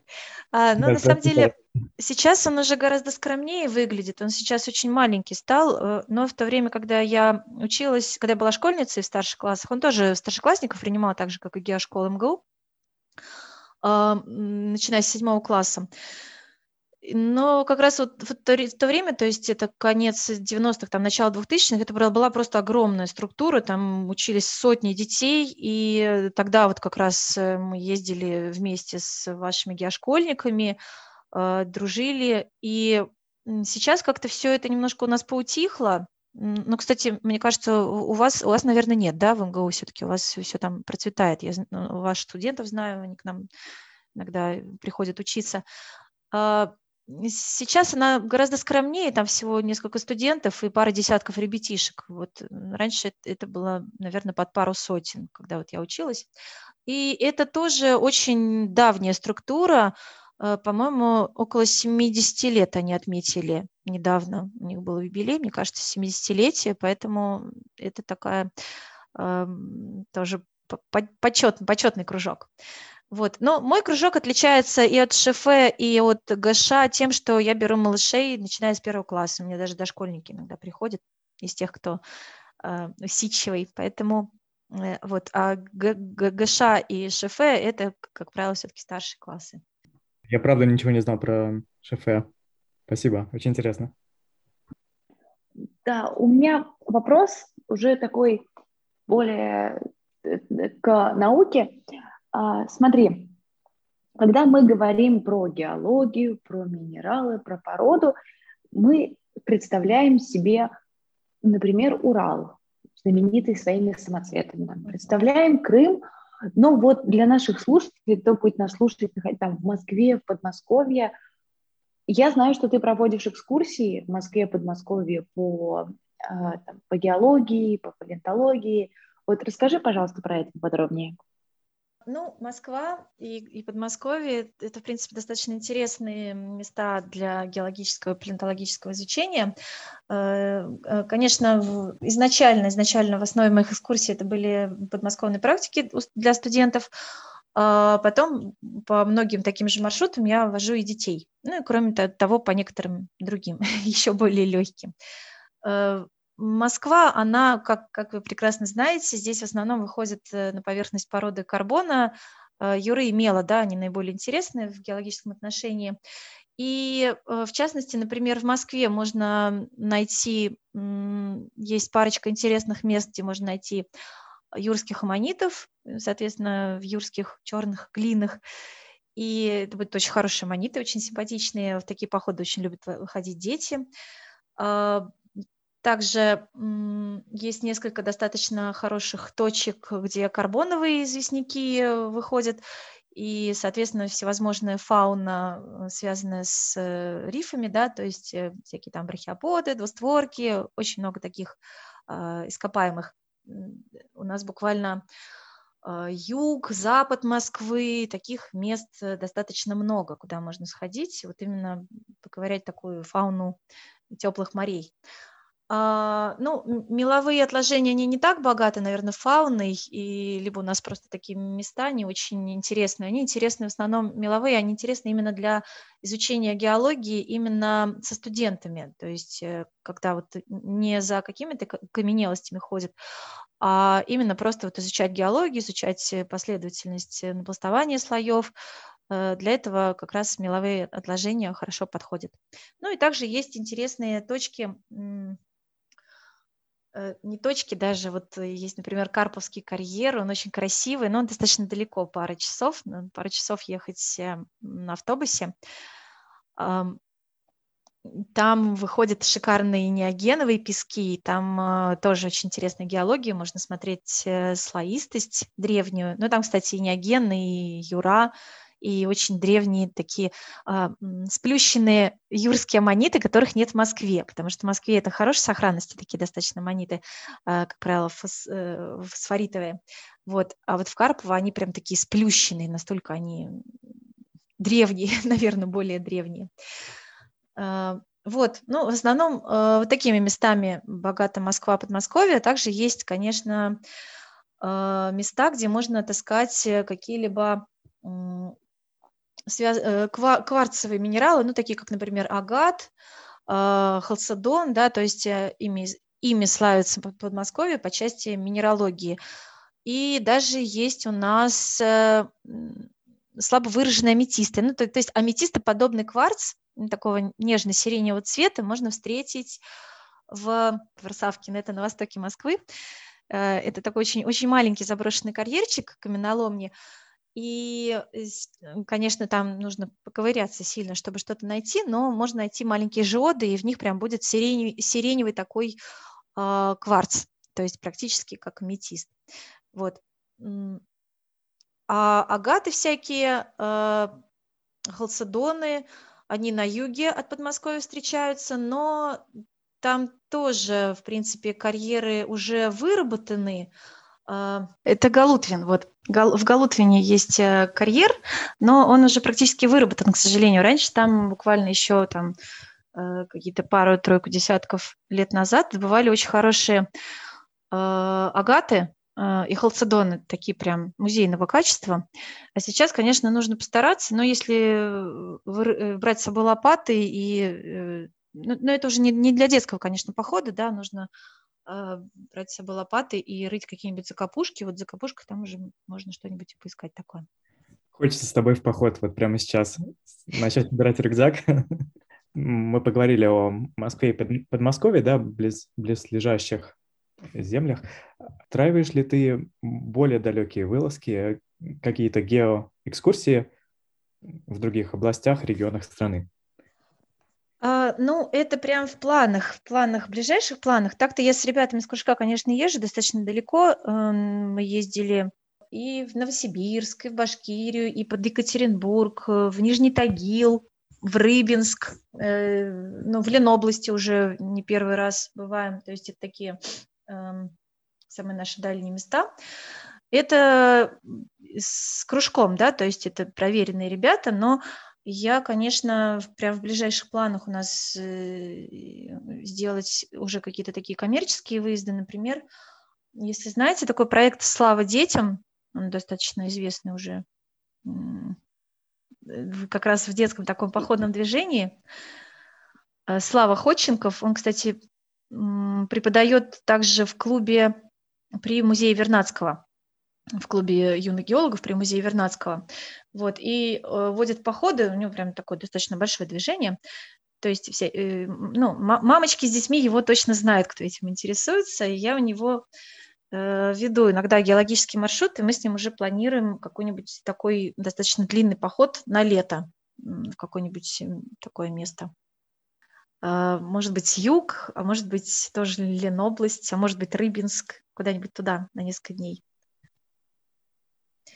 а, ну, на самом деле, сейчас он уже гораздо скромнее выглядит. Он сейчас очень маленький стал. Э, но в то время, когда я училась, когда я была школьницей в старших классах, он тоже старшеклассников принимал так же, как и геошкола МГУ, а, начиная с седьмого класса. Но как раз вот в то, в то время, то есть это конец 90-х, там начало 2000-х, это была просто огромная структура, там учились сотни детей, и тогда вот как раз э, мы ездили вместе с вашими геошкольниками, э, дружили, и сейчас как-то все это немножко у нас поутихло, ну, кстати, мне кажется, у вас, у вас, наверное, нет, да, в МГУ все-таки, у вас все там процветает. Я ваших студентов знаю, они к нам иногда приходят учиться. Сейчас она гораздо скромнее, там всего несколько студентов и пара десятков ребятишек. Вот раньше это было, наверное, под пару сотен, когда вот я училась. И это тоже очень давняя структура, э, по-моему, около 70 лет они отметили недавно. У них был юбилей, мне кажется, 70-летие, поэтому это такая э, тоже почетный, почетный кружок. Вот. Но мой кружок отличается и от шефе, и от ГШ тем, что я беру малышей, начиная с первого класса. У меня даже дошкольники иногда приходят из тех, кто э, усидчивый. Поэтому э, вот. А ГШ и шефе – это, как правило, все-таки старшие классы. Я, правда, ничего не знал про шефе. Спасибо, очень интересно. Да, у меня вопрос уже такой более э, к науке. А, смотри, когда мы говорим про геологию, про минералы, про породу, мы представляем себе, например, Урал, знаменитый своими самоцветами. Представляем Крым, но вот для наших слушателей, кто будет нас слушать там, в Москве, в Подмосковье, я знаю, что ты проводишь экскурсии в Москве, Подмосковье по, а, там, по геологии, по палеонтологии. Вот расскажи, пожалуйста, про это подробнее. Ну, Москва и, и Подмосковье – это, в принципе, достаточно интересные места для геологического и палеонтологического изучения. Э, э, конечно, изначально, изначально в основе моих экскурсий это были подмосковные практики для студентов, а потом по многим таким же маршрутам я вожу и детей. Ну и кроме того, по некоторым другим, еще более легким. Э, Москва, она, как, как вы прекрасно знаете, здесь в основном выходит э, на поверхность породы карбона, э, юры и мела, да, они наиболее интересны в геологическом отношении. И э, в частности, например, в Москве можно найти, есть парочка интересных мест, где можно найти юрских аммонитов, соответственно, в юрских черных глинах. И это будут очень хорошие аммониты, очень симпатичные. В такие походы очень любят выходить дети. А, также есть несколько достаточно хороших точек, где карбоновые известняки э, выходят, и, соответственно, всевозможная фауна, э, связанная с э, рифами, да, то есть всякие там брахиоподы, двустворки, очень много таких ископаемых. У нас буквально э, юг, запад Москвы, таких мест достаточно много, куда можно сходить, вот именно поковырять такую фауну теплых морей. А, ну, меловые отложения, они не так богаты, наверное, фауной, и либо у нас просто такие места не очень интересные. Они интересны в основном меловые, они интересны именно для изучения геологии именно со студентами, то есть э, когда вот не за какими-то каменелостями ходят, а именно просто вот изучать геологию, изучать последовательность напластования слоев, э, для этого как раз меловые отложения хорошо подходят. Ну и также есть интересные точки Э, не точки даже, вот э, есть, например, Карповский карьер, он очень красивый, но он достаточно далеко, пара часов, пара часов ехать э, на автобусе. Там выходят шикарные неогеновые пески, там тоже очень интересная геология, можно смотреть слоистость древнюю. Ну, там, кстати, и неоген, и юра, и очень древние такие а, сплющенные юрские аммониты, которых нет в Москве, потому что в Москве это хорошей сохранности, такие достаточно аммониты, а, как правило, фос, э, фосфоритовые. Вот. А вот в Карпово они прям такие сплющенные, настолько они древние, наверное, более древние. А, вот, ну, в основном э, вот такими местами богата Москва, Подмосковье. Также есть, конечно, э, места, где можно отыскать какие-либо связ... Э, кварцевые минералы, ну, такие как, например, агат, а, халцедон, да, то есть э, ими, ими славятся Подмосковье по части минералогии. И даже есть у нас э, слабо выраженные аметисты. Ну, то, то есть аметистоподобный кварц такого нежно-сиреневого цвета можно встретить в Варсавкино, это на востоке Москвы. Это такой очень, очень маленький заброшенный карьерчик каменоломни, и, конечно, там нужно поковыряться сильно, чтобы что-то найти, но можно найти маленькие жиоды, и в них прям будет сиреневый, сиреневый такой э, кварц, то есть практически как метист. Вот. А агаты всякие, э, халцедоны, они на юге от Подмосковья встречаются, но там тоже, в принципе, карьеры уже выработаны, а, это Галутвин. Вот. В Галутвине есть э, карьер, но он уже практически выработан, к сожалению. Раньше там буквально еще там э, какие-то пару-тройку десятков лет назад добывали очень хорошие э, агаты и халцедоны, такие прям музейного качества. А сейчас, конечно, нужно постараться, но если брать с собой лопаты и... Ну, но это уже не, не для детского, конечно, похода, да, нужно а, брать с собой лопаты и рыть какие-нибудь закопушки. Вот закопушка там уже можно что-нибудь поискать такое. Хочется с тобой в поход вот прямо сейчас начать собирать рюкзак. Мы поговорили о Москве и Подмосковье, да, близ, близлежащих землях. Отраиваешь ли ты более далекие вылазки, какие-то геоэкскурсии в других областях, регионах страны? А, ну, это прям в планах, в планах, в ближайших планах. Так-то я с ребятами с кружка, конечно, езжу достаточно далеко. Эм, мы ездили и в Новосибирск, и в Башкирию, и под Екатеринбург, э, в Нижний Тагил, в Рыбинск, э, ну, в Ленобласти уже не первый раз бываем. То есть это такие эм, самые наши дальние места. Это с кружком, да, то есть это проверенные ребята, но я, конечно, прям в ближайших планах у нас э, сделать уже какие-то такие коммерческие выезды, например, если знаете, такой проект «Слава детям», он достаточно известный уже, как раз в детском таком походном движении. Э, Слава Ходченков, он, кстати, преподает также в клубе при музее Вернадского в клубе юных геологов при музее Вернадского. Вот, и э, водит походы, у него прям такое достаточно большое движение. То есть все, э, ну, мамочки с детьми его точно знают, кто этим интересуется. И я у него э, веду иногда геологический маршрут, и мы с ним уже планируем какой-нибудь такой достаточно длинный поход на лето в какое-нибудь такое место. Э, может быть, юг, а может быть, тоже Ленобласть, а может быть, Рыбинск, куда-нибудь туда на несколько дней.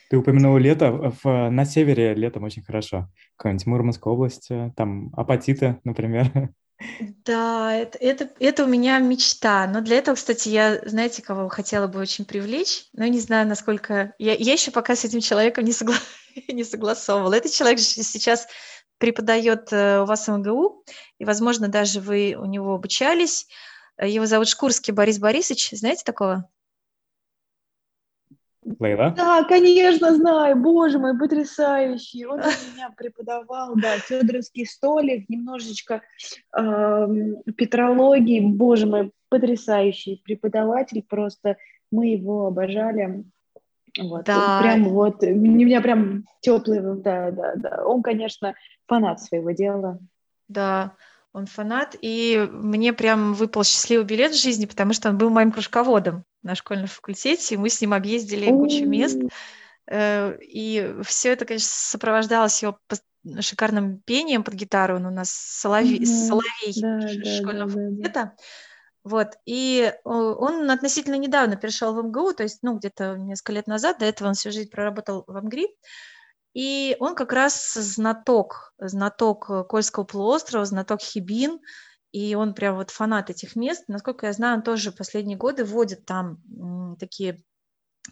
Ты упомянул лето. В, на севере летом очень хорошо. Какая-нибудь Мурманская область, э, там апатиты, например. Да, это, это, это у меня мечта. Но для этого, кстати, я, знаете, кого хотела бы очень привлечь, но не знаю, насколько... Я, я еще пока с этим человеком не, согла... не согласовывала. Этот человек сейчас преподает э, у вас в МГУ, и, возможно, даже вы у него обучались. Его зовут Шкурский Борис Борисович. Знаете такого? Лейла? Да, конечно, знаю. Боже мой, потрясающий. Он у меня преподавал, да, Федоровский столик, немножечко э, петрологии. Боже мой, потрясающий преподаватель. Просто мы его обожали. Вот. Да. Прям вот, у меня прям теплый, да, да, да. Он, конечно, фанат своего дела. Да, он фанат, и мне прям выпал счастливый билет в жизни, потому что он был моим кружководом на школьном факультете, и мы с ним объездили кучу мест, э, и все это, конечно, сопровождалось его шикарным пением под гитару, он у нас соловей, mm-hmm. соловей да, школьного да, факультета, да, да. Вот, и он относительно недавно перешел в МГУ, то есть, ну, где-то несколько лет назад, до этого он всю жизнь проработал в МГРИ, и он как раз знаток, знаток Кольского полуострова, знаток Хибин, и он прям вот фанат этих мест. Насколько я знаю, он тоже последние годы водит там такие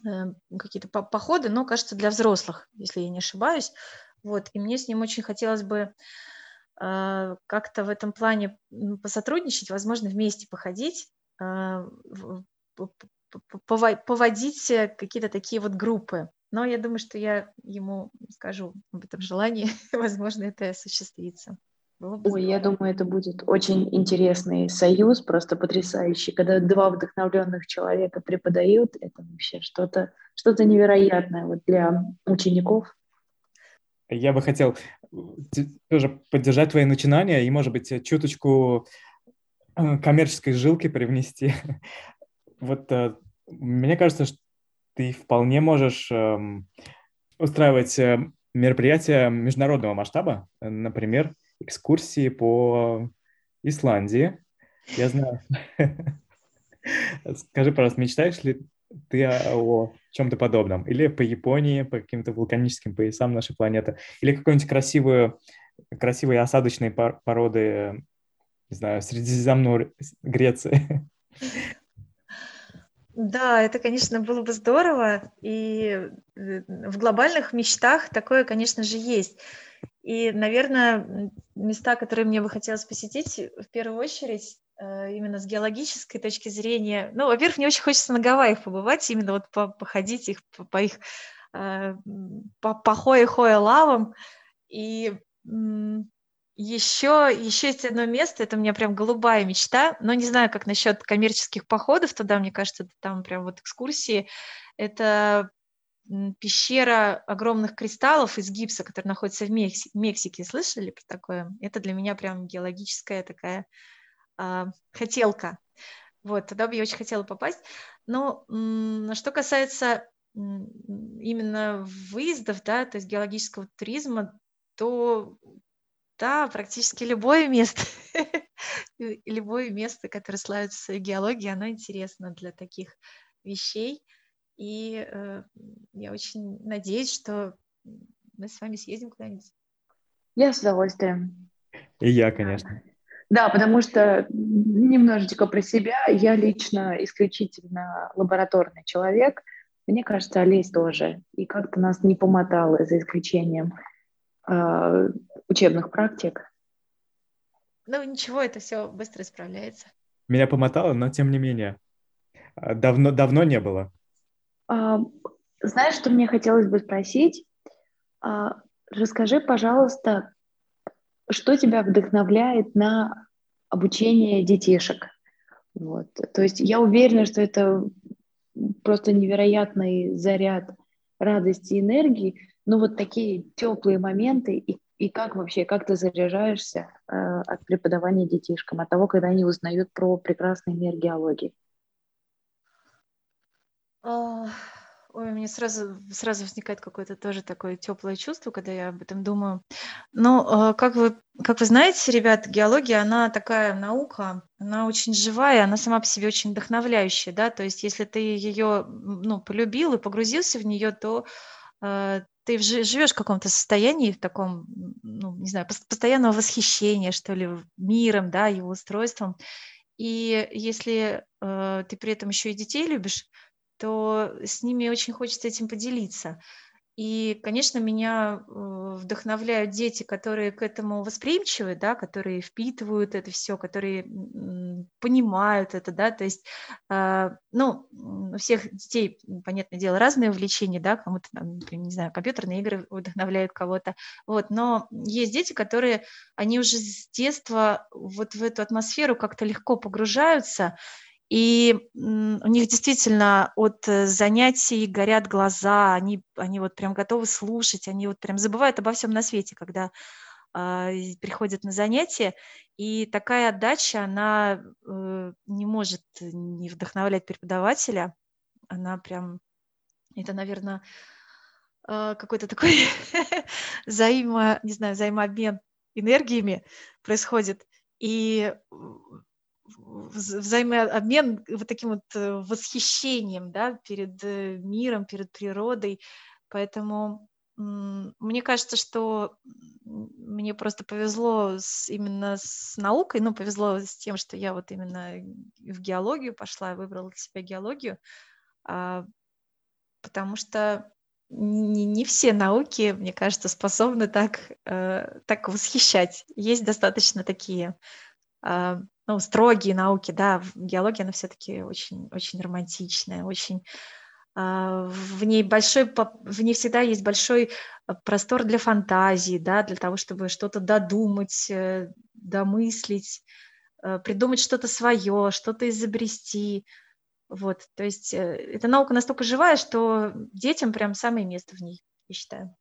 э, какие-то походы, но, кажется, для взрослых, если я не ошибаюсь. Вот, и мне с ним очень хотелось бы э, как-то в этом плане посотрудничать, возможно, вместе походить, э, поводить какие-то такие вот группы. Но я думаю, что я ему скажу об этом желании, возможно, это осуществится. Ой, я думаю, это будет очень интересный союз, просто потрясающий. Когда два вдохновленных человека преподают, это вообще что-то что невероятное вот для учеников. Я бы хотел тоже поддержать твои начинания и, может быть, чуточку э, коммерческой жилки привнести. Вот э, мне кажется, что ты вполне можешь эм, устраивать э, мероприятия международного масштаба, например, экскурсии по Исландии. Я знаю. Скажи, пожалуйста, мечтаешь ли ты о чем-то подобном? Или по Японии, по каким-то вулканическим поясам нашей планеты? Или какой-нибудь красивую, красивые осадочные породы, не знаю, Средиземной Греции? Да, это, конечно, было бы здорово. И э, в глобальных мечтах такое, конечно же, есть. И, наверное, места, которые мне бы хотелось посетить, в первую очередь, э, именно с геологической точки зрения. Ну, во-первых, мне очень хочется на Гавайях побывать, именно вот по походить их по, их э, по, по хоя-хоя лавам. И еще, еще есть одно место, это у меня прям голубая мечта, но не знаю, как насчет коммерческих походов туда, мне кажется, там прям вот экскурсии. Это пещера огромных кристаллов из гипса, который находится в Мекси- Мексике. Слышали про такое? Это для меня прям геологическая такая а, хотелка. Вот, туда бы я очень хотела попасть. Но м- что касается м- именно выездов, да, то есть геологического туризма, то да, практически любое место, любое место, которое славится геологией, оно интересно для таких вещей. И э, я очень надеюсь, что мы с вами съездим куда-нибудь. Я с удовольствием. И я, конечно. Да, потому что немножечко про себя. Я лично исключительно лабораторный человек. Мне кажется, Олесь тоже. И как-то нас не помотало, за исключением э, учебных практик. Ну, ничего, это все быстро исправляется. Меня помотало, но тем не менее. А, давно, давно не было. А, знаешь, что мне хотелось бы спросить? А, расскажи, пожалуйста, что тебя вдохновляет на обучение детишек? Вот. То есть я уверена, что это просто невероятный заряд радости и энергии, но вот такие теплые моменты, и, и как вообще, как ты заряжаешься э, от преподавания детишкам, от того, когда они узнают про прекрасные мир геологии? Ой, у меня сразу, сразу возникает какое-то тоже такое теплое чувство, когда я об этом думаю. Ну, а, как вы, как вы знаете, ребят, геология, она такая наука, она очень живая, она сама по себе очень вдохновляющая, да, то есть если ты ее, ну, полюбил и погрузился в нее, то э, ты живешь в каком-то состоянии, в таком, ну, не знаю, постоянного восхищения, что ли, миром, да, его устройством. И если э, ты при этом еще и детей любишь, то с ними очень хочется этим поделиться. И, конечно, меня э, вдохновляют дети, которые к этому восприимчивы, да, которые впитывают это все, которые понимают это, да, то есть, а, ну, у всех детей, понятное дело, разные увлечения, да, кому-то, там, не знаю, компьютерные игры вдохновляют кого-то, вот, но есть дети, которые, они уже с детства вот в эту атмосферу как-то легко погружаются, и у них действительно от э, занятий горят глаза, они, они вот прям готовы слушать, они вот прям забывают обо всем на свете, когда э, приходят на занятия. И такая отдача, она э, не может не вдохновлять преподавателя, она прям, это, наверное, э, какой-то такой взаимо, не знаю, взаимообмен энергиями происходит. И взаимообмен вот таким вот э, восхищением да, перед э, миром, перед природой. Поэтому мне кажется, что мне просто повезло с, именно с наукой, ну, повезло с тем, что я вот именно в геологию пошла, выбрала для себя геологию, а, потому что не, не все науки, мне кажется, способны так, э, так восхищать. Есть достаточно такие ну, строгие науки, да, геология, она все-таки очень, очень романтичная, очень а, в ней большой, в ней всегда есть большой а, простор для фантазии, да, для того, чтобы что-то додумать, э, домыслить, э, придумать что-то свое, что-то изобрести. Вот, то есть э, эта наука настолько живая, что детям прям самое место в ней, я считаю.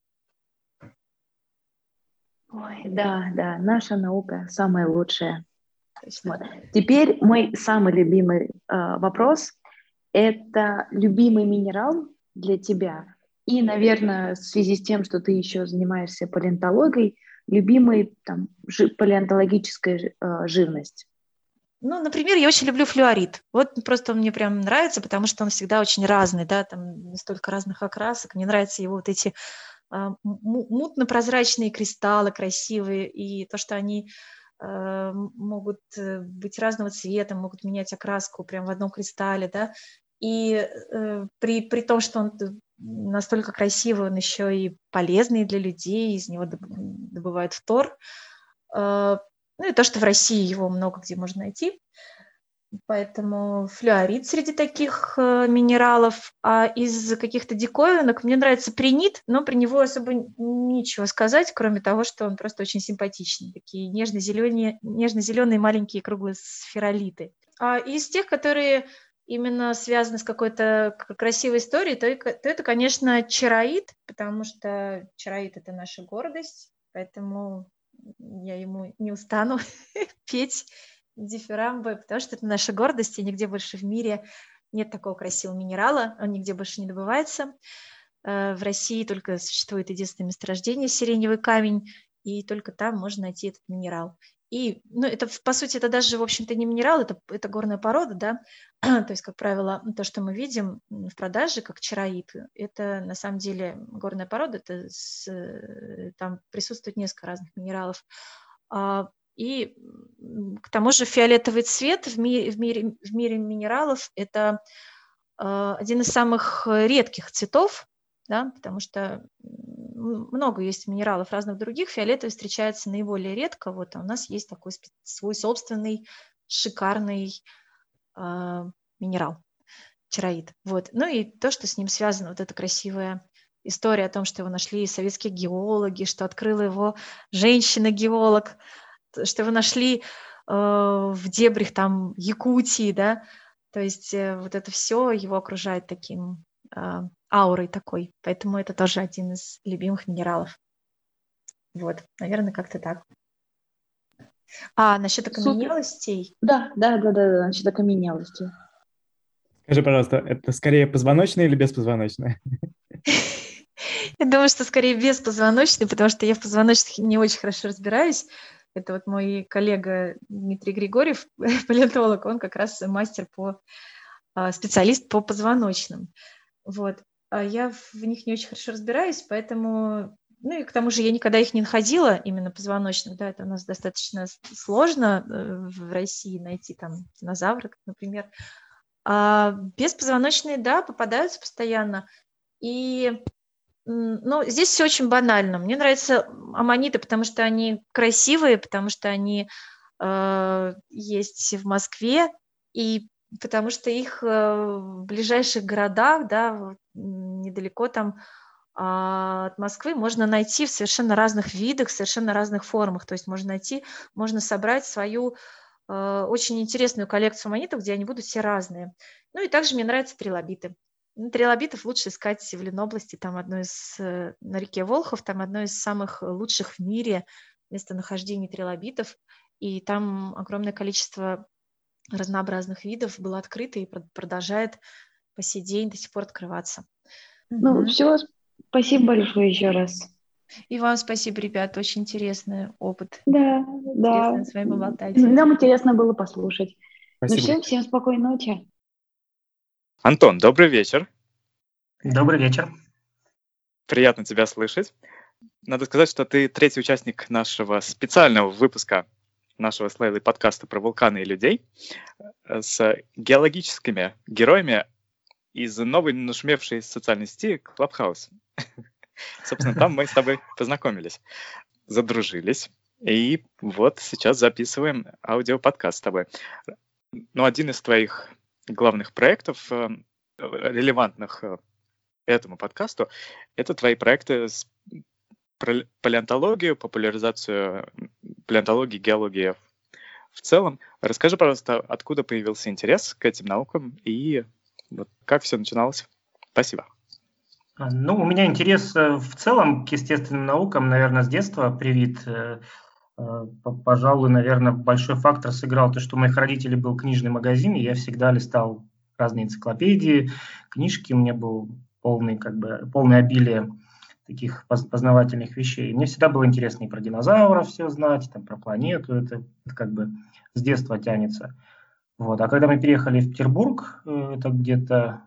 Ой, да, да, наша наука самая лучшая. Вот. Теперь мой самый любимый э, вопрос – это любимый минерал для тебя. И, наверное, в связи с тем, что ты еще занимаешься палеонтологией, любимый там, жи- палеонтологическая э, живность. Ну, например, я очень люблю флюорит. Вот просто он мне прям нравится, потому что он всегда очень разный, да, там столько разных окрасок. Мне нравятся его вот эти э, мутно-прозрачные кристаллы красивые, и то, что они могут э, быть разного цвета, могут менять окраску прямо в одном кристалле, да, и э, при, при том, что он настолько красивый, он еще и полезный для людей, из него добывают фтор, ну и то, что в России его много где можно найти, Поэтому флюорит среди таких э, минералов. А из каких-то диковинок мне нравится принит, но про него особо ничего сказать, кроме того, что он просто очень симпатичный. Такие нежно-зеленые, нежно-зеленые маленькие круглые сферолиты. А из тех, которые именно связаны с какой-то красивой историей, то, то это, конечно, чароид, потому что чароид – это наша гордость, поэтому я ему не устану петь дифирамбы, потому что это наша гордость, и нигде больше в мире нет такого красивого минерала, он нигде больше не добывается. Э, в России только существует единственное месторождение сиреневый камень, и только там можно найти этот минерал. И, ну, это, по сути, это даже, в общем-то, не минерал, это, это горная порода, да, то есть, как правило, то, что мы видим в продаже, как чароид, это на самом деле горная порода, это с, э, там присутствует несколько разных минералов. А и к тому же фиолетовый цвет в мире, в мире, в мире минералов – это э, один из самых редких цветов, да, потому что много есть минералов разных других, фиолетовый встречается наиболее редко, вот, а у нас есть такой свой собственный шикарный э, минерал, чароид. Вот. Ну и то, что с ним связано, вот эта красивая история о том, что его нашли советские геологи, что открыла его женщина-геолог, что его нашли э, в дебрях там Якутии, да, то есть э, вот это все его окружает таким э, аурой такой, поэтому это тоже один из любимых минералов. Вот, наверное, как-то так. А, насчет окаменелостей? Да, да, да, да, да, насчет окаменелостей. Скажи, пожалуйста, это скорее позвоночное или беспозвоночное? Я думаю, что скорее беспозвоночный, потому что я в позвоночных не очень хорошо разбираюсь. Это вот мой коллега Дмитрий Григорьев, палеонтолог, он как раз мастер по а, специалист по позвоночным. Вот. а я в них не очень хорошо разбираюсь, поэтому ну и к тому же я никогда их не находила, именно позвоночных, да, это у нас достаточно сложно э, в России найти там динозавры, например. А беспозвоночные, да, попадаются постоянно. И ну, здесь все очень банально. Мне нравятся аммониты, потому что они красивые, потому что они э, есть в Москве, и потому что их э, в ближайших городах, да, недалеко там а, от Москвы можно найти в совершенно разных видах, совершенно разных формах. То есть можно найти, можно собрать свою э, очень интересную коллекцию монеток, где они будут все разные. Ну и также мне нравятся трилобиты. Ну, трилобитов лучше искать в Ленобласти, там одно из, э, на реке Волхов, там одно из самых лучших в мире местонахождений трилобитов, и там огромное количество разнообразных видов было открыто и продолжает по сей день до сих пор открываться. Ну, mm все, спасибо большое еще раз. И вам спасибо, ребят, очень интересный опыт. Да, да. Интересно с вами поболтать. Нам интересно было послушать. Ну, спасибо. Ну всем, всем спокойной ночи. Антон, добрый вечер. Добрый вечер. Приятно тебя слышать. Надо сказать, что ты третий участник нашего специального выпуска нашего с Лейлой подкаста про вулканы и людей с геологическими героями из новой нашумевшей социальной сети Clubhouse. Собственно, там мы с тобой познакомились, задружились, и вот сейчас записываем аудиоподкаст с тобой. Ну, один из твоих главных проектов, э, релевантных э, этому подкасту, это твои проекты с палеонтологию, популяризацию палеонтологии, геологии в целом. Расскажи, пожалуйста, откуда появился интерес к этим наукам и вот как все начиналось? Спасибо. Ну, у меня интерес э, в целом к естественным наукам, наверное, с детства привит. Пожалуй, наверное, большой фактор сыграл то, что у моих родителей был книжный магазин, и я всегда листал разные энциклопедии, книжки, у меня был полный, как бы, полное обилие таких познавательных вещей. Мне всегда было интересно и про динозавров все знать, там, про планету, это, это как бы с детства тянется. Вот. А когда мы переехали в Петербург, э, это где-то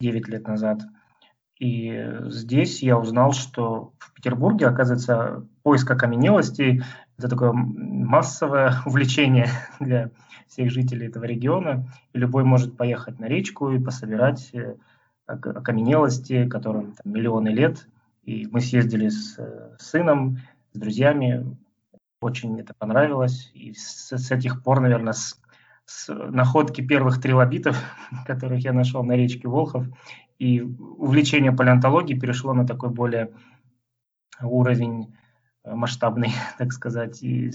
9 лет назад, и здесь я узнал, что в Петербурге, оказывается, поиск окаменелостей – это такое массовое увлечение для всех жителей этого региона. И любой может поехать на речку и пособирать э, окаменелости, которым там, миллионы лет. И мы съездили с, с сыном, с друзьями. Очень это понравилось. И с, с этих пор, наверное, с, с находки первых трилобитов, которых я нашел на речке Волхов, и увлечение палеонтологией перешло на такой более уровень э, масштабный, так сказать. И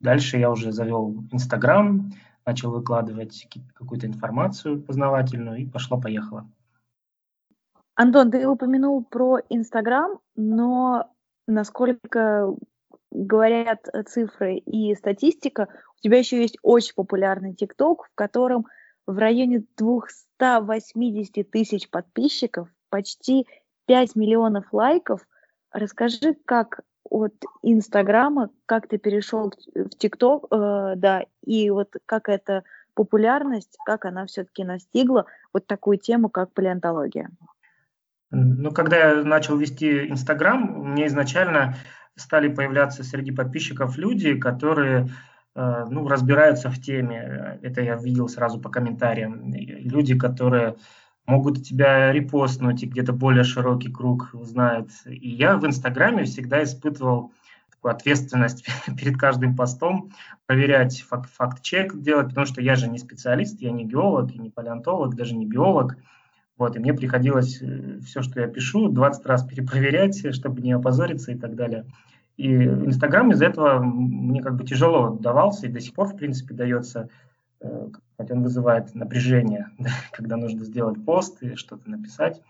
дальше я уже завел Инстаграм, начал выкладывать какую-то информацию познавательную, и пошло-поехало. Антон, ты упомянул про Инстаграм, но насколько говорят цифры и статистика, у тебя еще есть очень популярный ТикТок, в котором в районе 280 тысяч подписчиков, почти 5 миллионов лайков. Расскажи, как от Инстаграма, как ты перешел в ТикТок, э, да, и вот как эта популярность, как она все-таки настигла вот такую тему, как палеонтология. Ну, когда я начал вести Инстаграм, меня изначально стали появляться среди подписчиков люди, которые э, ну, разбираются в теме. Это я видел сразу по комментариям. Люди, которые могут тебя репостнуть, и где-то более широкий круг узнает. И я в Инстаграме всегда испытывал такую ответственность перед каждым постом, проверять факт, факт-чек делать, потому что я же не специалист, я не геолог, не палеонтолог, даже не биолог. Вот, и мне приходилось э, все, что я пишу, 20 раз перепроверять, чтобы не опозориться и так далее. И Инстаграм из-за этого мне как бы тяжело давался и до сих пор, в принципе, дается, э, хотя он вызывает напряжение, когда нужно сделать пост и что-то написать.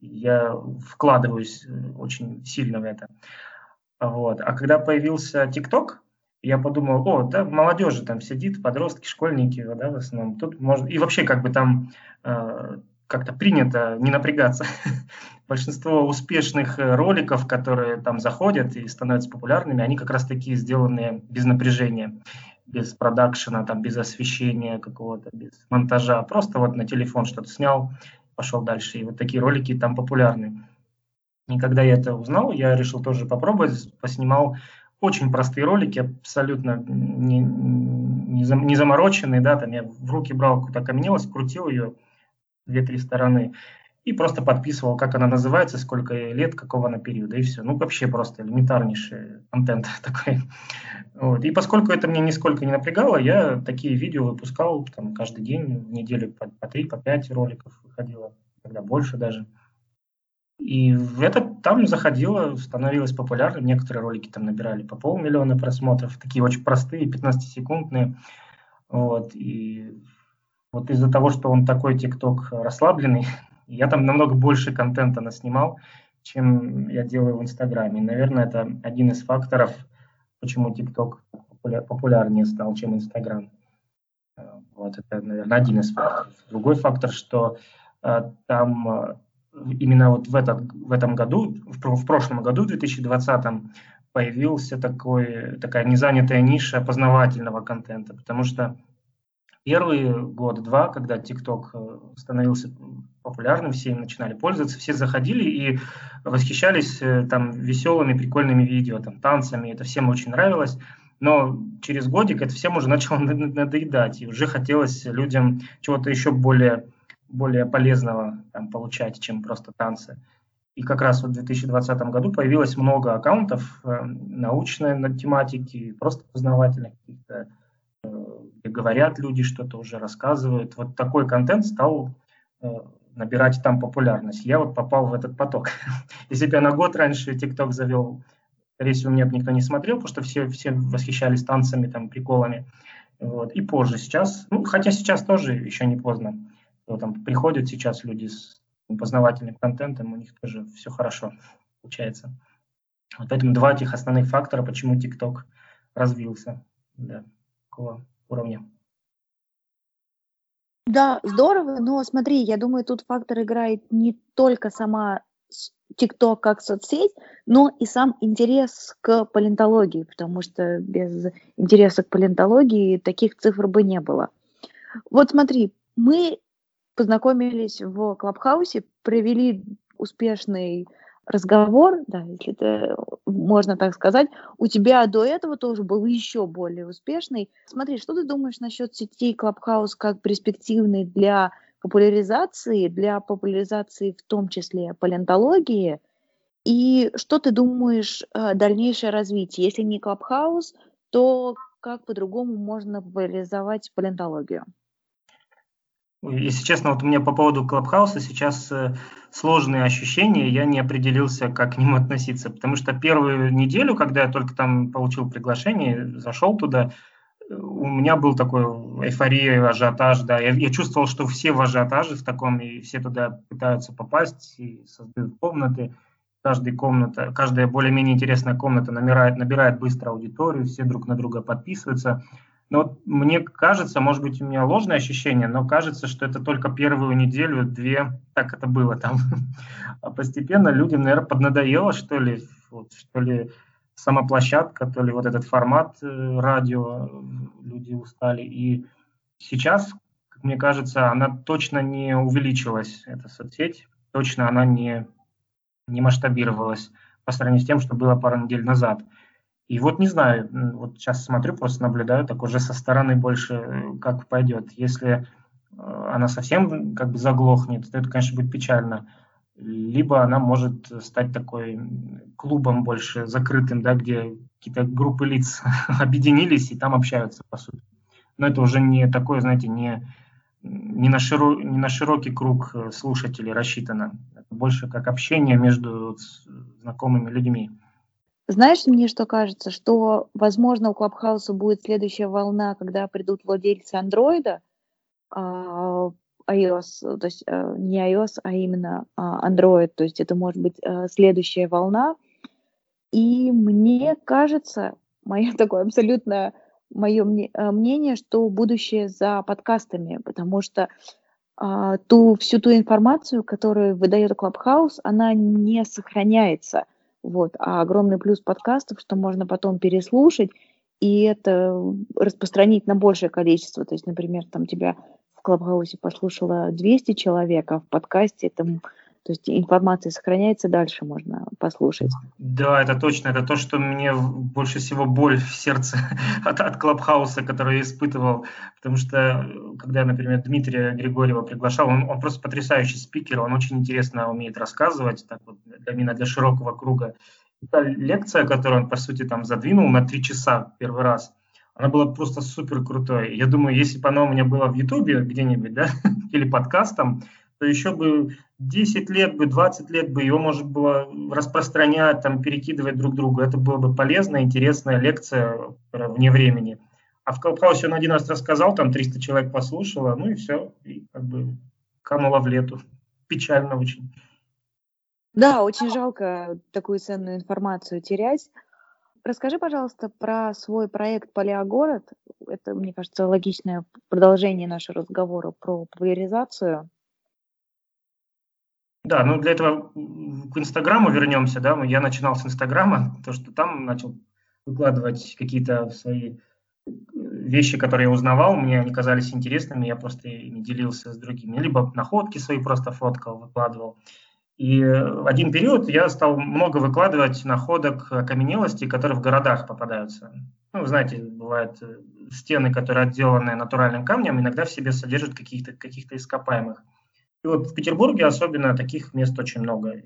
Я вкладываюсь э, очень сильно в это. Вот. А когда появился ТикТок, я подумал, о, да, молодежи там сидит, подростки, школьники, да, в основном. Тут можно... И вообще как бы там как-то принято не напрягаться. Большинство успешных э, роликов, которые там заходят и становятся популярными, они как раз таки сделаны без напряжения, без продакшена, там, без освещения какого-то, без монтажа. Просто вот на телефон что-то снял, пошел дальше. И вот такие ролики там популярны. И когда я это узнал, я решил тоже попробовать, поснимал очень простые ролики, абсолютно не, не, не замороченные, да, там я в руки брал какую-то окаменелость, крутил ее две-три стороны и просто подписывал, как она называется, сколько лет, какого она периода, и все. Ну, вообще просто элементарнейший контент такой. Вот. И поскольку это мне нисколько не напрягало, я такие видео выпускал там, каждый день, в неделю по, по 3, по 5 роликов выходило, тогда больше даже. И это там заходило, становилось популярным. Некоторые ролики там набирали по полмиллиона просмотров, такие очень простые, 15-секундные. Вот. И вот из-за того, что он такой ТикТок расслабленный, я там намного больше контента наснимал, чем я делаю в Инстаграме. Наверное, это один из факторов, почему ТикТок популярнее стал, чем Инстаграм. Вот это, наверное, один из факторов. Другой фактор, что э, там э, именно вот в, этот, в этом году, в, в прошлом году, в 2020, появился такой, такая незанятая ниша познавательного контента, потому что первые год-два, когда ТикТок э, становился популярным, все им начинали пользоваться, все заходили и восхищались э, там веселыми, прикольными видео, там танцами, это всем очень нравилось, но через годик это всем уже начало надоедать, и уже хотелось людям чего-то еще более более полезного там, получать, чем просто танцы. И как раз в 2020 году появилось много аккаунтов э, научной на тематике, просто познавательных каких-то, говорят люди что-то уже рассказывают. Вот такой контент стал э, набирать там популярность. Я вот попал в этот поток. Если бы я на год раньше ТикТок завел, скорее всего, меня бы никто не смотрел, потому что все, все восхищались танцами, там, приколами. Вот. И позже сейчас, ну, хотя сейчас тоже еще не поздно кто там приходят сейчас люди с познавательным контентом, у них тоже все хорошо получается. Вот поэтому два этих основных фактора, почему TikTok развился до такого уровня. Да, здорово, но смотри, я думаю, тут фактор играет не только сама TikTok как соцсеть, но и сам интерес к палеонтологии, потому что без интереса к палеонтологии таких цифр бы не было. Вот смотри, мы познакомились в Клабхаусе, провели успешный разговор, да, если это можно так сказать, у тебя до этого тоже был еще более успешный. Смотри, что ты думаешь насчет сетей Clubhouse как перспективной для популяризации, для популяризации в том числе палеонтологии, и что ты думаешь э, дальнейшее развитие? Если не Clubhouse, то как по-другому можно популяризовать палеонтологию? Если честно, вот у меня по поводу Клабхауса сейчас э, сложные ощущения, я не определился, как к ним относиться, потому что первую неделю, когда я только там получил приглашение, зашел туда, э, у меня был такой эйфория, ажиотаж, да, я, я чувствовал, что все в ажиотаже в таком, и все туда пытаются попасть, и создают комнаты, каждая комната, каждая более-менее интересная комната набирает, набирает быстро аудиторию, все друг на друга подписываются, но вот мне кажется, может быть, у меня ложное ощущение, но кажется, что это только первую неделю, две, так это было там. А постепенно людям, наверное, поднадоело, что ли, вот, что ли, сама площадка, то ли вот этот формат э, радио, люди устали. И сейчас, как мне кажется, она точно не увеличилась, эта соцсеть, точно она не, не масштабировалась по сравнению с тем, что было пару недель назад. И вот не знаю, вот сейчас смотрю, просто наблюдаю, так уже со стороны больше э, как пойдет. Если э, она совсем как бы заглохнет, то это, конечно, будет печально. Либо она может стать такой клубом больше закрытым, да, где какие-то группы лиц объединились и там общаются, по сути. Но это уже не такое, знаете, не, не, на, широ, не на широкий круг э, слушателей рассчитано. Это больше как общение между знакомыми людьми. Знаешь, мне что кажется, что, возможно, у Клабхауса будет следующая волна, когда придут владельцы андроида, а, iOS, то есть э, не iOS, а именно а, Android, то есть это может быть э, следующая волна. И мне кажется, мое такое абсолютно мое э, мнение, что будущее за подкастами, потому что а, ту, всю ту информацию, которую выдает Clubhouse, она не сохраняется – вот. А огромный плюс подкастов, что можно потом переслушать и это распространить на большее количество. То есть, например, там тебя в Клабхаусе послушало 200 человек, а в подкасте там то есть информация сохраняется, дальше можно послушать. Да, это точно. Это то, что мне больше всего боль в сердце от, от Клабхауса, который я испытывал. Потому что, когда, например, Дмитрия Григорьева приглашал, он, он просто потрясающий спикер, он очень интересно умеет рассказывать, так вот, именно для широкого круга. Та лекция, которую он, по сути, там задвинул на три часа первый раз, она была просто супер крутой. Я думаю, если бы она у меня была в Ютубе где-нибудь, да, или подкастом, то еще бы 10 лет бы, 20 лет бы ее можно было распространять, там, перекидывать друг другу. Это было бы полезная, интересная лекция вне времени. А в Клабхаусе он один раз рассказал, там 300 человек послушало, ну и все, и как бы кануло в лету. Печально очень. Да, очень жалко такую ценную информацию терять. Расскажи, пожалуйста, про свой проект «Палеогород». Это, мне кажется, логичное продолжение нашего разговора про популяризацию. Да, ну для этого к Инстаграму вернемся, да, я начинал с Инстаграма, то, что там начал выкладывать какие-то свои э, вещи, которые я узнавал, мне они казались интересными, я просто ими делился с другими, либо находки свои просто фоткал, выкладывал. И в один период я стал много выкладывать находок окаменелости, которые в городах попадаются. Ну, вы знаете, бывают э, стены, которые отделаны натуральным камнем, иногда в себе содержат каких-то каких ископаемых. В Петербурге особенно таких мест очень много,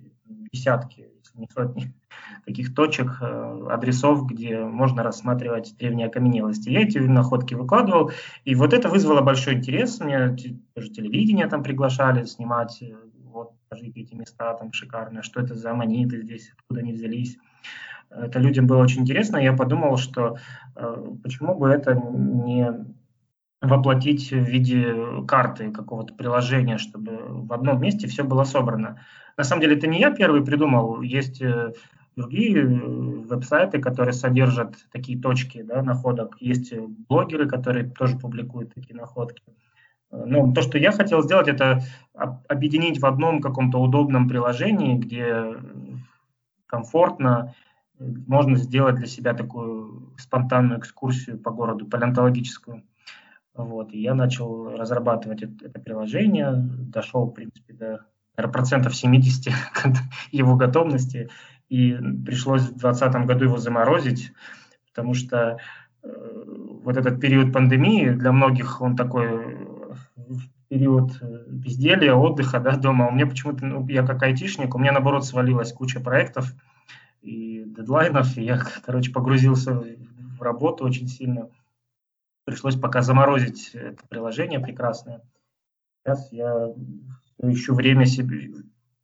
десятки, если не сотни таких точек, э, адресов, где можно рассматривать древние окаменелости. Я эти находки выкладывал, и вот это вызвало большой интерес. Мне тоже телевидение там приглашали снимать, э, вот, покажите эти места там шикарные, что это за аммониты здесь, откуда они взялись. Это людям было очень интересно, я подумал, что э, почему бы это не воплотить в виде карты какого-то приложения, чтобы в одном месте все было собрано. На самом деле это не я первый придумал, есть э, другие э, веб-сайты, которые содержат такие точки да, находок, есть блогеры, которые тоже публикуют такие находки. Но то, что я хотел сделать, это объединить в одном каком-то удобном приложении, где комфортно можно сделать для себя такую спонтанную экскурсию по городу, палеонтологическую. Вот, и я начал разрабатывать это, это приложение, дошел, в принципе, до процентов 70 его готовности, и пришлось в 2020 году его заморозить, потому что э, вот этот период пандемии для многих он такой э, период э, безделия, отдыха да, дома. У меня почему-то, ну, я как айтишник, у меня наоборот свалилась куча проектов и дедлайнов, и я, короче, погрузился в работу очень сильно – пришлось пока заморозить это приложение прекрасное. Сейчас я ищу время себе,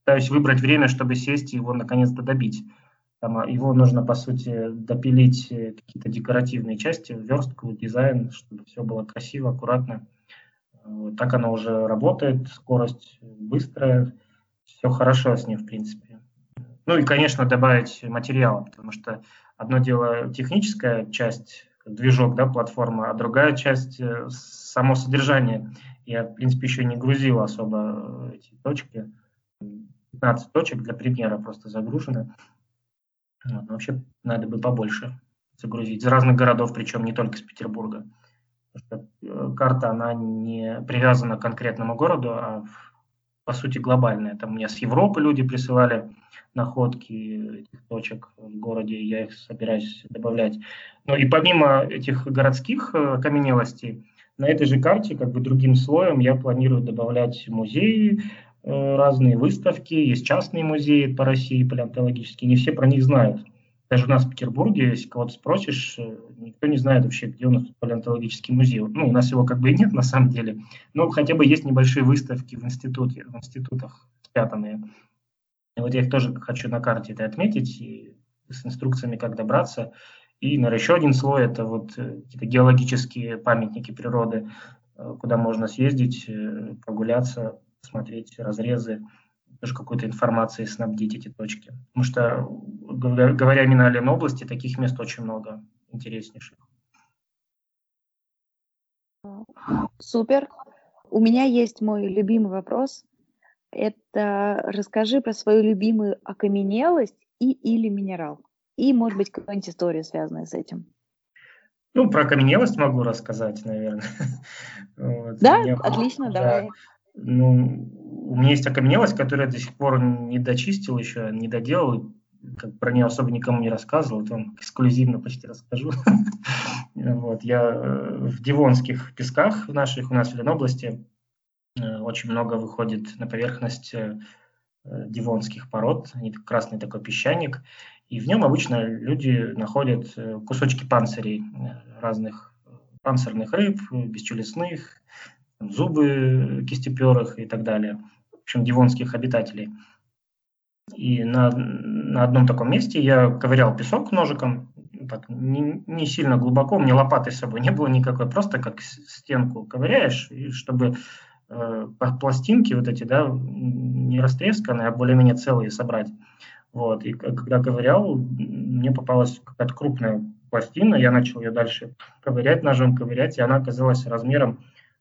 пытаюсь выбрать время, чтобы сесть и его наконец-то добить. Там, а, его нужно, по сути, допилить э, какие-то декоративные части, верстку, дизайн, чтобы все было красиво, аккуратно. Так оно уже работает, скорость быстрая, все хорошо с ним, в принципе. Ну и, конечно, добавить материал, потому что одно дело техническая часть движок, да, платформа, а другая часть э, само содержание. Я, в принципе, еще не грузил особо э, эти точки. 15 точек для примера просто загружены. Вот, вообще надо бы побольше загрузить. Из разных городов, причем не только из Петербурга. Потому что э, карта, она не привязана к конкретному городу, а по сути глобальная. Там мне с Европы люди присылали находки этих точек в городе, я их собираюсь добавлять. Ну и помимо этих городских э, окаменелостей, на этой же карте, как бы другим слоем, я планирую добавлять музеи, э, разные выставки, есть частные музеи по России палеонтологические, не все про них знают. Даже у нас в Петербурге, если кого-то спросишь, э, никто не знает вообще, где у нас палеонтологический музей. Ну, у нас его как бы и нет на самом деле, но хотя бы есть небольшие выставки в, институте, в институтах спрятанные. И вот я их тоже хочу на карте это отметить, и с инструкциями, как добраться. И, наверное, еще один слой – это вот э, какие-то геологические памятники природы, э, куда можно съездить, э, прогуляться, посмотреть разрезы, тоже какой-то информацией снабдить эти точки. Потому что, говоря именно о Ленобласти, таких мест очень много интереснейших. Супер. У меня есть мой любимый вопрос это расскажи про свою любимую окаменелость и или минерал. И, может быть, какая-нибудь история, связанная с этим. Ну, про окаменелость могу рассказать, наверное. Вот. Да, Мне, отлично, да. давай. Ну, у меня есть окаменелость, которую я до сих пор не дочистил еще, не доделал, как про нее особо никому не рассказывал, вот вам эксклюзивно почти расскажу. вот, я э, в Дивонских песках в наших, у нас в Ленобласти, очень много выходит на поверхность э, дивонских пород, они красный такой песчаник, и в нем обычно люди находят кусочки панцирей разных панцирных рыб, бесчелюстных, зубы кистеперых и так далее. В общем, дивонских обитателей. И на, на одном таком месте я ковырял песок ножиком, так, не, не сильно глубоко, у меня лопаты с собой не было никакой, просто как стенку ковыряешь, и чтобы э, пластинки вот эти, да, не растресканные, а более-менее целые собрать. Вот, и когда ковырял, мне попалась какая-то крупная пластина, я начал ее дальше ковырять ножом, ковырять, и она оказалась размером,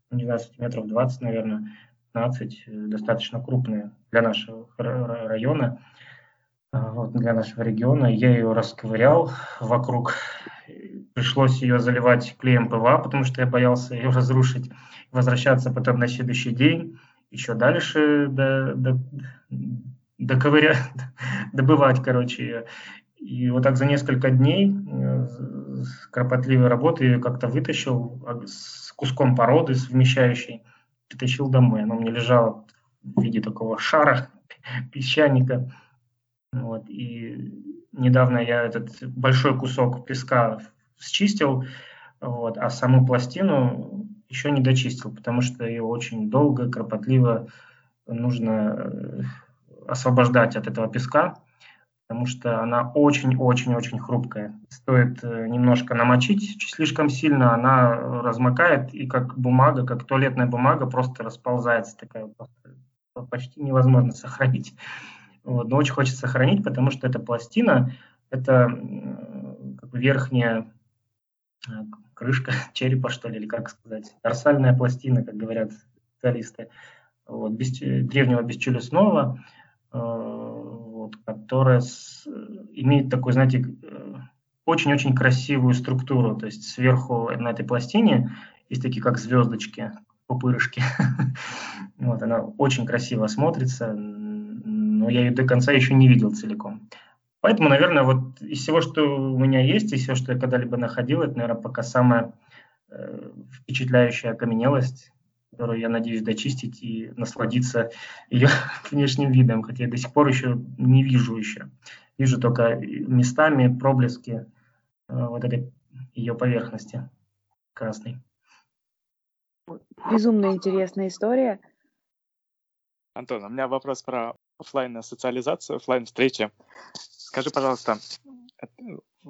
не знаю, сантиметров 20, наверное. 15, э, достаточно крупная для нашего района, а, вот, для нашего региона. Я ее расковырял вокруг. Пришлось ее заливать клеем ПВА, потому что я боялся ее разрушить. Возвращаться потом на следующий день, еще дальше до, до, доковыря, добывать, короче, ее. И вот так за несколько дней э, кропотливой работы я как-то вытащил с куском породы, совмещающей притащил домой. Оно мне лежало в виде такого шара, песчаника. Вот. И недавно я этот большой кусок песка счистил, вот, а саму пластину еще не дочистил, потому что ее очень долго, кропотливо нужно э, освобождать от этого песка потому что она очень-очень-очень хрупкая. Стоит э, немножко намочить слишком сильно, она размокает, и как бумага, как туалетная бумага, просто расползается такая, почти невозможно сохранить. Вот. Но очень хочется сохранить, потому что эта пластина, это как бы верхняя э, крышка черепа, что ли, или как сказать, дорсальная пластина, как говорят специалисты, вот, без, древнего бесчелюстного, э, вот, которая с, имеет такой, знаете, э, очень-очень красивую структуру. То есть сверху на этой пластине есть такие как звездочки, пупырышки. вот, она очень красиво смотрится, но я ее до конца еще не видел целиком. Поэтому, наверное, вот из всего, что у меня есть, из всего, что я когда-либо находил, это, наверное, пока самая э, впечатляющая окаменелость, которую я надеюсь дочистить и насладиться ее внешним видом, хотя я до сих пор еще не вижу еще. Вижу только местами проблески э, вот этой ее поверхности красной. Безумно интересная история. Антон, у меня вопрос про офлайн социализацию, офлайн встречи. Скажи, пожалуйста,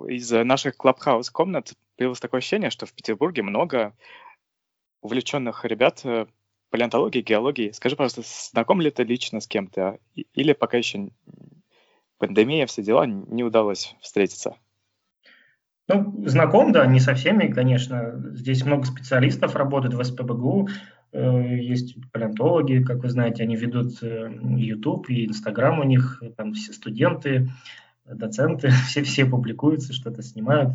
из наших клабхаус комнат появилось такое ощущение, что в Петербурге много увлеченных ребят э, палеонтологии, геологии. Скажи, пожалуйста, знаком ли ты лично с кем-то? Или пока еще пандемия, все дела, не удалось встретиться? Ну, знаком, да, не со всеми, конечно. Здесь много специалистов работают в СПБГУ. Э, есть палеонтологи, как вы знаете, они ведут э, YouTube и Instagram у них, там все студенты, доценты, все, все публикуются, что-то снимают.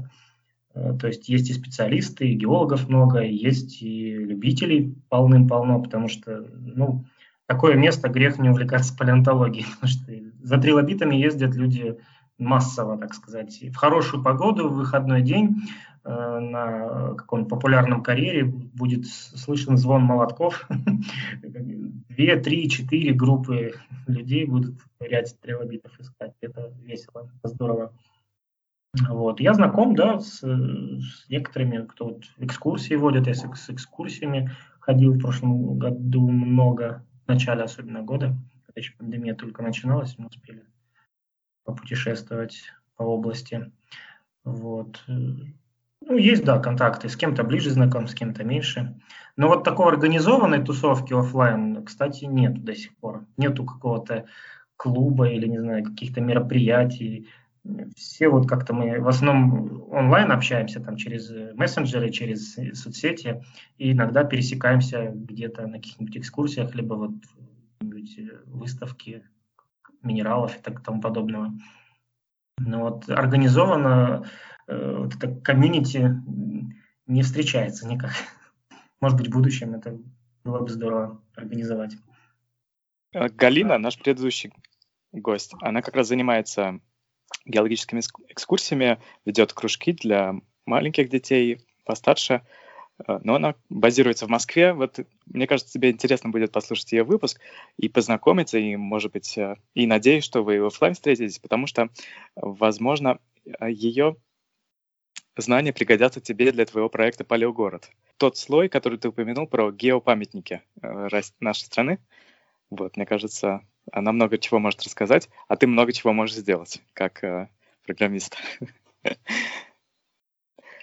Э, то есть есть и специалисты, и геологов много, есть и любителей полным-полно, потому что, ну, такое место грех не увлекаться палеонтологией, потому что за трилобитами ездят люди массово, так сказать. И в хорошую погоду, в выходной день на каком-то популярном карьере будет слышен звон молотков. Две, три, четыре группы людей будут ряд трилобитов искать. Это весело, это здорово. Вот. Я знаком, да, с, с некоторыми, кто вот экскурсии водит. Я с, с экскурсиями ходил в прошлом году много, в начале особенно года, когда еще пандемия только начиналась, мы успели попутешествовать по области. Вот. Ну, есть, да, контакты. С кем-то ближе знаком, с кем-то меньше. Но вот такой организованной тусовки офлайн, кстати, нет до сих пор. Нету какого-то клуба или, не знаю, каких-то мероприятий, все вот как-то мы в основном онлайн общаемся там через мессенджеры, через соцсети, и иногда пересекаемся где-то на каких-нибудь экскурсиях, либо вот выставки минералов и так тому подобного. Но вот организованно э, вот это комьюнити не встречается никак. Может быть, в будущем это было бы здорово организовать. Э, Галина, наш предыдущий гость, она как раз занимается геологическими экскурсиями, ведет кружки для маленьких детей, постарше, но она базируется в Москве. Вот мне кажется, тебе интересно будет послушать ее выпуск и познакомиться, и, может быть, э, и надеюсь, что вы офлайн встретитесь, потому что, возможно, ее знания пригодятся тебе для твоего проекта «Палеогород». Тот слой, который ты упомянул про геопамятники нашей страны, вот, мне кажется, она много чего может рассказать, а ты много чего можешь сделать, как э, программист.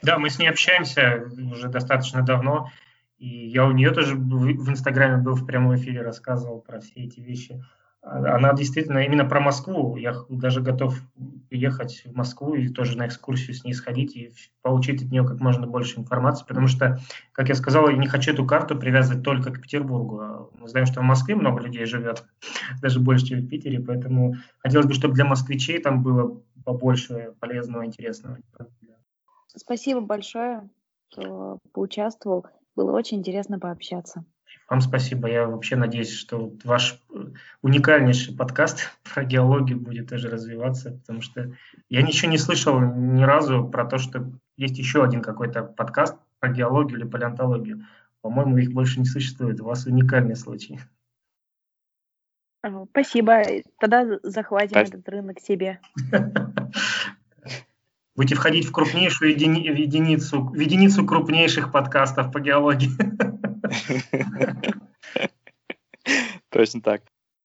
Да, мы с ней общаемся уже достаточно давно, и я у нее тоже в Инстаграме был в прямом эфире, рассказывал про все эти вещи. Она действительно именно про Москву. Я даже готов ехать в Москву и тоже на экскурсию с ней сходить и получить от нее как можно больше информации, потому что, как я сказал, я не хочу эту карту привязывать только к Петербургу. А мы знаем, что в Москве много людей живет, даже больше, чем в Питере, поэтому хотелось бы, чтобы для москвичей там было побольше полезного, интересного. Спасибо большое, что поучаствовал. Было очень интересно пообщаться. Вам спасибо. Я вообще надеюсь, что ваш э, уникальнейший подкаст про геологию будет тоже развиваться, потому что я ничего не слышал ни разу про то, что есть еще один какой-то подкаст про геологию или палеонтологию. По-моему, их больше не существует. У вас уникальный случай. Спасибо. Тогда захватим Спасибо. этот рынок себе. Будете входить в крупнейшую едини- единицу, в единицу крупнейших подкастов по геологии. Точно так.